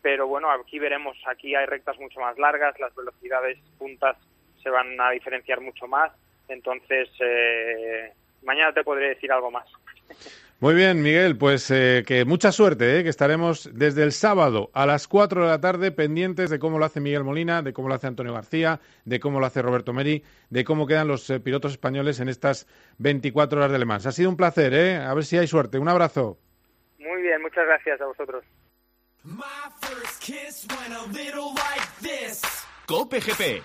Speaker 18: pero bueno, aquí veremos, aquí hay rectas mucho más largas, las velocidades puntas se van a diferenciar mucho más. Entonces, eh, mañana te podré decir algo más. <laughs>
Speaker 2: Muy bien, Miguel, pues eh, que mucha suerte, eh, que estaremos desde el sábado a las 4 de la tarde pendientes de cómo lo hace Miguel Molina, de cómo lo hace Antonio García, de cómo lo hace Roberto Meri, de cómo quedan los eh, pilotos españoles en estas 24 horas de Le Mans. Ha sido un placer, ¿eh? A ver si hay suerte. Un abrazo.
Speaker 18: Muy bien, muchas gracias a vosotros.
Speaker 1: Cope GP.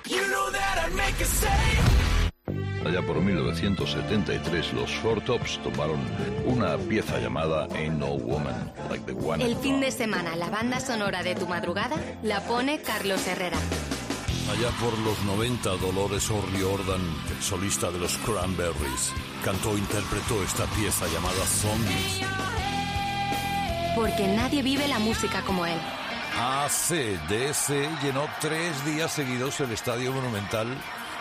Speaker 19: Allá por 1973 los Four Tops tomaron una pieza llamada Ain't No Woman Like the One.
Speaker 20: El fin de semana la banda sonora de tu madrugada la pone Carlos Herrera.
Speaker 19: Allá por los 90 Dolores O'Riordan, el solista de los Cranberries, cantó e interpretó esta pieza llamada Zombies.
Speaker 20: Porque nadie vive la música como él.
Speaker 19: ACDC llenó tres días seguidos el Estadio Monumental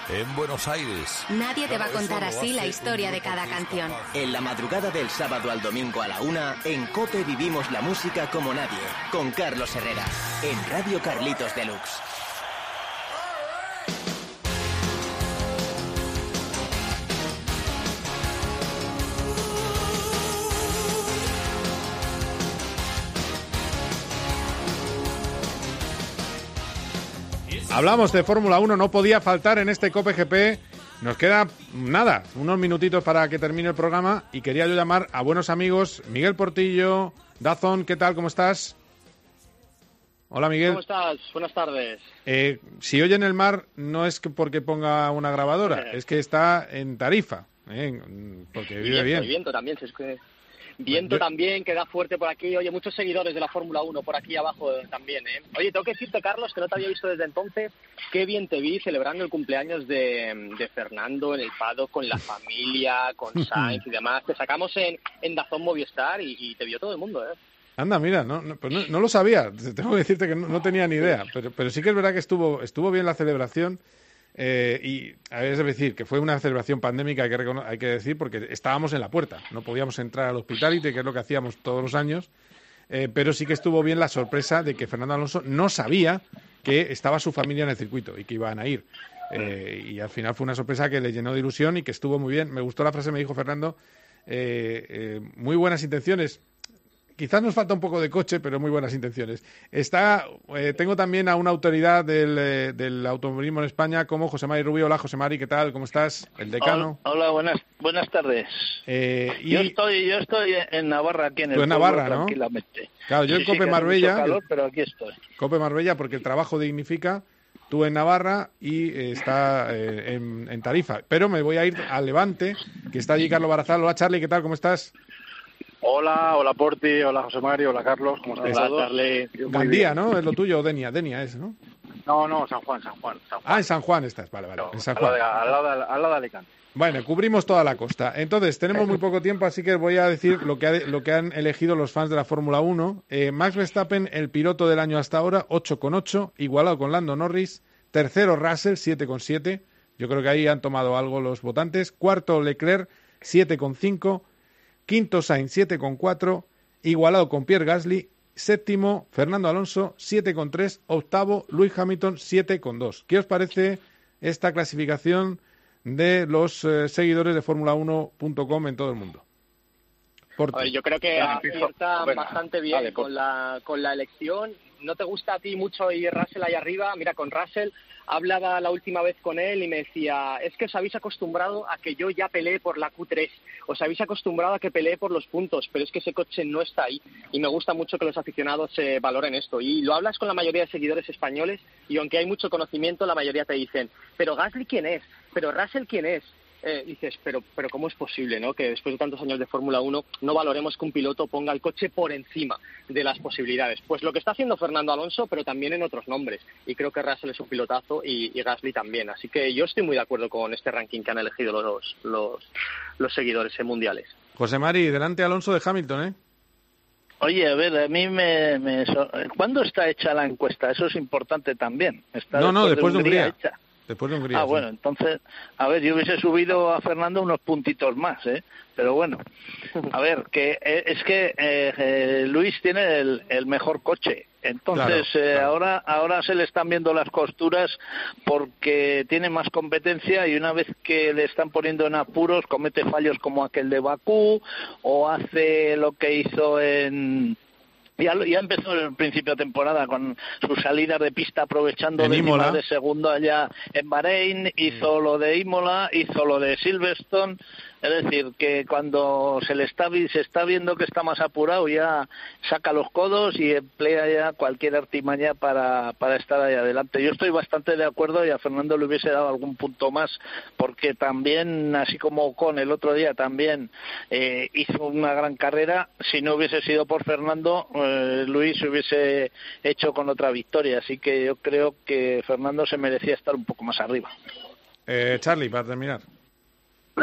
Speaker 19: en Buenos Aires.
Speaker 20: Nadie te va a contar así la historia de cada canción.
Speaker 11: En la madrugada del sábado al domingo a la una, en Cope vivimos la música como nadie, con Carlos Herrera, en Radio Carlitos Deluxe.
Speaker 2: Hablamos de Fórmula 1, no podía faltar en este Cope GP Nos queda nada, unos minutitos para que termine el programa y quería yo llamar a buenos amigos Miguel Portillo, Dazón, ¿qué tal? ¿Cómo estás? Hola Miguel.
Speaker 5: ¿Cómo estás? Buenas tardes.
Speaker 2: Eh, si oye en el mar no es que porque ponga una grabadora, <laughs> es que está en Tarifa, ¿eh? porque vive bien.
Speaker 5: y viento también, si es que viento
Speaker 2: Yo-
Speaker 5: también que da fuerte por aquí. Oye, muchos seguidores de la Fórmula 1 por aquí abajo eh, también, ¿eh? Oye, tengo que decirte, Carlos, que no te había visto desde entonces. Qué bien te vi celebrando el cumpleaños de, de Fernando en el Pado con la familia, con <laughs> Sainz y demás. Te sacamos en, en Dazón Movistar y, y te vio todo el mundo, ¿eh?
Speaker 2: Anda, mira, no, no, pues no- no lo sabía. Te- Tengo que decirte que no, no tenía ni idea. Pero, pero sí que es verdad que estuvo, estuvo bien la celebración. Eh, y a es decir, que fue una celebración pandémica, hay que, hay que decir, porque estábamos en la puerta. No podíamos entrar al hospitality, que es lo que hacíamos todos los años. eh, pero sí que estuvo bien la sorpresa de que Fernando Alonso no sabía que estaba su familia en el circuito y que iban a ir. Eh, y al final fue una sorpresa que le llenó de ilusión y que estuvo muy bien. Me gustó la frase, me dijo Fernando, muy buenas intenciones. Quizás nos falta un poco de coche, pero muy buenas intenciones. Está, eh, tengo también a una autoridad del, eh, del automovilismo en España como José Mari Rubio. Hola, José Mari, ¿qué tal? ¿Cómo estás? El decano.
Speaker 21: Hola, hola, buenas, buenas tardes.
Speaker 2: Eh, y,
Speaker 21: Yo estoy, yo estoy en Navarra, aquí en el
Speaker 2: Tú en
Speaker 21: pueblo,
Speaker 2: Navarra, ¿no?
Speaker 21: tranquilamente.
Speaker 2: Claro, yo
Speaker 21: Sí,
Speaker 2: en Cope Marbella,
Speaker 21: calor, pero aquí estoy.
Speaker 2: Cope Marbella, porque el trabajo dignifica. Tú en Navarra y eh, está eh, en, en Tarifa. Pero me voy a ir al Levante, que está allí Carlos Barazal. Hola, Charlie, ¿qué tal? ¿Cómo estás?
Speaker 22: Hola, hola Porti, hola José Mario, hola Carlos, ¿cómo estáis
Speaker 2: Hola.
Speaker 22: Muy
Speaker 2: Gandía. ¿no? Es lo tuyo, o Denia. Denia es, ¿no?
Speaker 22: No, no, San Juan, San Juan, San Juan.
Speaker 2: Ah, en San Juan estás. Vale, vale. En San
Speaker 22: Al lado,
Speaker 2: Juan.
Speaker 22: de, al, lado de, al lado de Alicante.
Speaker 2: Bueno, cubrimos toda la costa. Entonces, tenemos muy poco tiempo, así que voy a decir lo que, ha- lo que han elegido los fans de la Fórmula 1. Eh, Max Verstappen, el piloto del año hasta ahora, 8,8, igualado con Lando Norris. Tercero, Russell, 7,7. Yo creo que ahí han tomado algo los votantes. Cuarto, Leclerc, 7,5. Quinto, Sainz, 7,4. Igualado con Pierre Gasly. Séptimo, Fernando Alonso, 7,3. Octavo, Luis Hamilton, 7,2. ¿Qué os parece esta clasificación de los eh, seguidores de Fórmula1.com en todo el mundo?
Speaker 5: Ver, yo creo que acierta
Speaker 22: Bueno,
Speaker 5: bastante bien con la, con la elección. ¿No te gusta a ti mucho ir Russell ahí arriba? Mira, con Russell hablaba la última vez con él y me decía, es que os habéis acostumbrado a que yo ya peleé por la Q3, os habéis acostumbrado a que peleé por los puntos, pero es que ese coche no está ahí. Y me gusta mucho que los aficionados eh, valoren esto. Y lo hablas con la mayoría de seguidores españoles y aunque hay mucho conocimiento, la mayoría te dicen, pero Gasly quién es, pero Russell quién es. Eh, dices, pero, pero ¿cómo es posible ¿no? que después de tantos años de Fórmula 1 no valoremos que un piloto ponga el coche por encima de las posibilidades? Pues lo que está haciendo Fernando Alonso, pero también en otros nombres. Y creo que Russell es un pilotazo y, y Gasly también. Así que yo estoy muy de acuerdo con este ranking que han elegido los, los, los seguidores eh, mundiales.
Speaker 2: José Mari, delante Alonso de Hamilton, ¿eh?
Speaker 21: Oye, a ver, a mí me, me ¿Cuándo está hecha la encuesta? Eso es importante también. ¿Está
Speaker 2: No, no, después de Hungría.
Speaker 21: hecha?
Speaker 2: Después de Hungría.
Speaker 21: Ah,
Speaker 2: sí.
Speaker 21: bueno, entonces, a ver, yo hubiese subido a Fernando unos puntitos más, ¿eh? Pero bueno, a ver, que eh, es que eh, eh, Luis tiene el, el mejor coche. Entonces,
Speaker 23: Claro,
Speaker 21: eh, ahora ahora se le están viendo las costuras porque tiene más competencia y una vez que le están poniendo en apuros comete fallos como aquel de Bakú o hace lo que hizo en ya, ya empezó el principio de temporada con sus salidas de pista aprovechando
Speaker 2: En Imola.
Speaker 21: de segundo allá en Bahrein, hizo lo de Imola, hizo lo de Silverstone, es decir, que cuando se le está se está viendo que está más apurado ya saca los codos y emplea ya cualquier artimaña para, para estar ahí adelante. Yo estoy bastante de acuerdo y a Fernando le hubiese dado algún punto más porque también, así como con el otro día también eh, hizo una gran carrera, si no hubiese sido por Fernando, eh, Luis se hubiese hecho con otra victoria. Así que yo creo que Fernando se merecía estar un poco más arriba.
Speaker 2: Eh, Charlie, para terminar.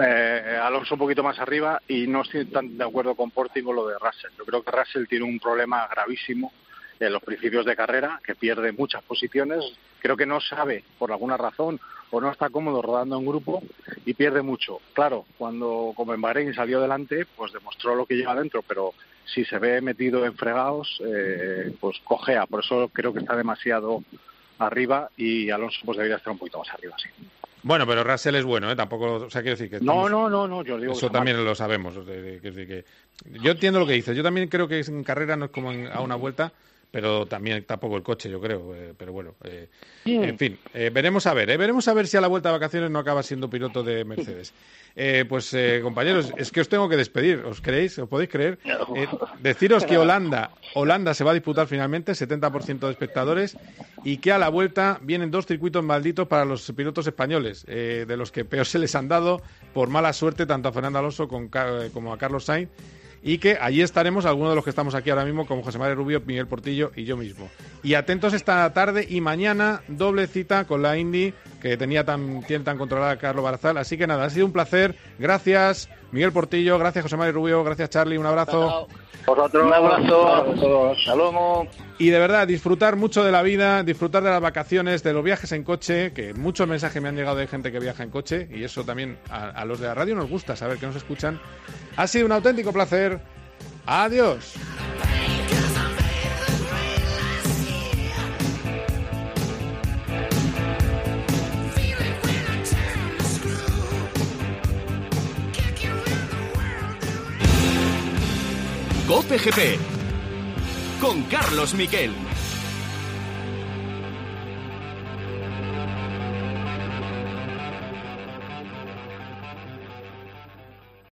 Speaker 22: Eh, Alonso un poquito más arriba y no estoy tan de acuerdo con Porti con lo de Russell. Yo creo que Russell tiene un problema gravísimo en los principios de carrera, que pierde muchas posiciones. Creo que no sabe, por alguna razón, o no está cómodo rodando en grupo y pierde mucho. Claro, cuando como en Bahrein salió delante, pues demostró lo que lleva dentro, pero si se ve metido en fregados, eh, pues cojea. Por eso creo que está demasiado arriba y Alonso pues debería estar un poquito más arriba, sí.
Speaker 2: Bueno, pero Russell es bueno, ¿eh? Tampoco, o sea, quiero decir que...
Speaker 22: No,
Speaker 2: estamos-
Speaker 22: no, no, no, yo digo
Speaker 2: Eso también
Speaker 22: mal.
Speaker 2: lo sabemos. o sea, que- que- yo entiendo lo que dices. Yo también creo que en carrera no es como en- a una vuelta, pero también tampoco el coche, yo creo. eh, pero bueno, eh, en fin, eh, veremos a ver. veremos a ver si a la vuelta de vacaciones no acaba siendo piloto de Mercedes. Pues, compañeros, es que os tengo que despedir. ¿Os creéis? ¿Os podéis creer? Deciros que <laughs> Holanda, Holanda se va a disputar finalmente, 70% de espectadores, y que a la vuelta vienen dos circuitos malditos para los pilotos españoles, de los que peor se les han dado por mala suerte tanto a Fernando Alonso como a Carlos Sainz y que allí estaremos algunos de los que estamos aquí ahora mismo, como José María Rubio, Miguel Portillo y yo mismo. Y atentos esta tarde y mañana, doble cita con la Indy, que tenía tan, tiene tan controlada Carlos Barazal. Así que nada, ha sido un placer. Gracias, Miguel Portillo, gracias José María Rubio, gracias Charlie, un abrazo.
Speaker 21: Vosotros, un abrazo. Hasta luego.
Speaker 2: Y de verdad, disfrutar mucho de la vida, disfrutar de las vacaciones, de los viajes en coche, que muchos mensajes me han llegado de gente que viaja en coche, y eso también a, a los de la radio nos gusta saber que nos escuchan. Ha sido un auténtico placer. Adiós.
Speaker 1: Cope GP con Carlos Miquel.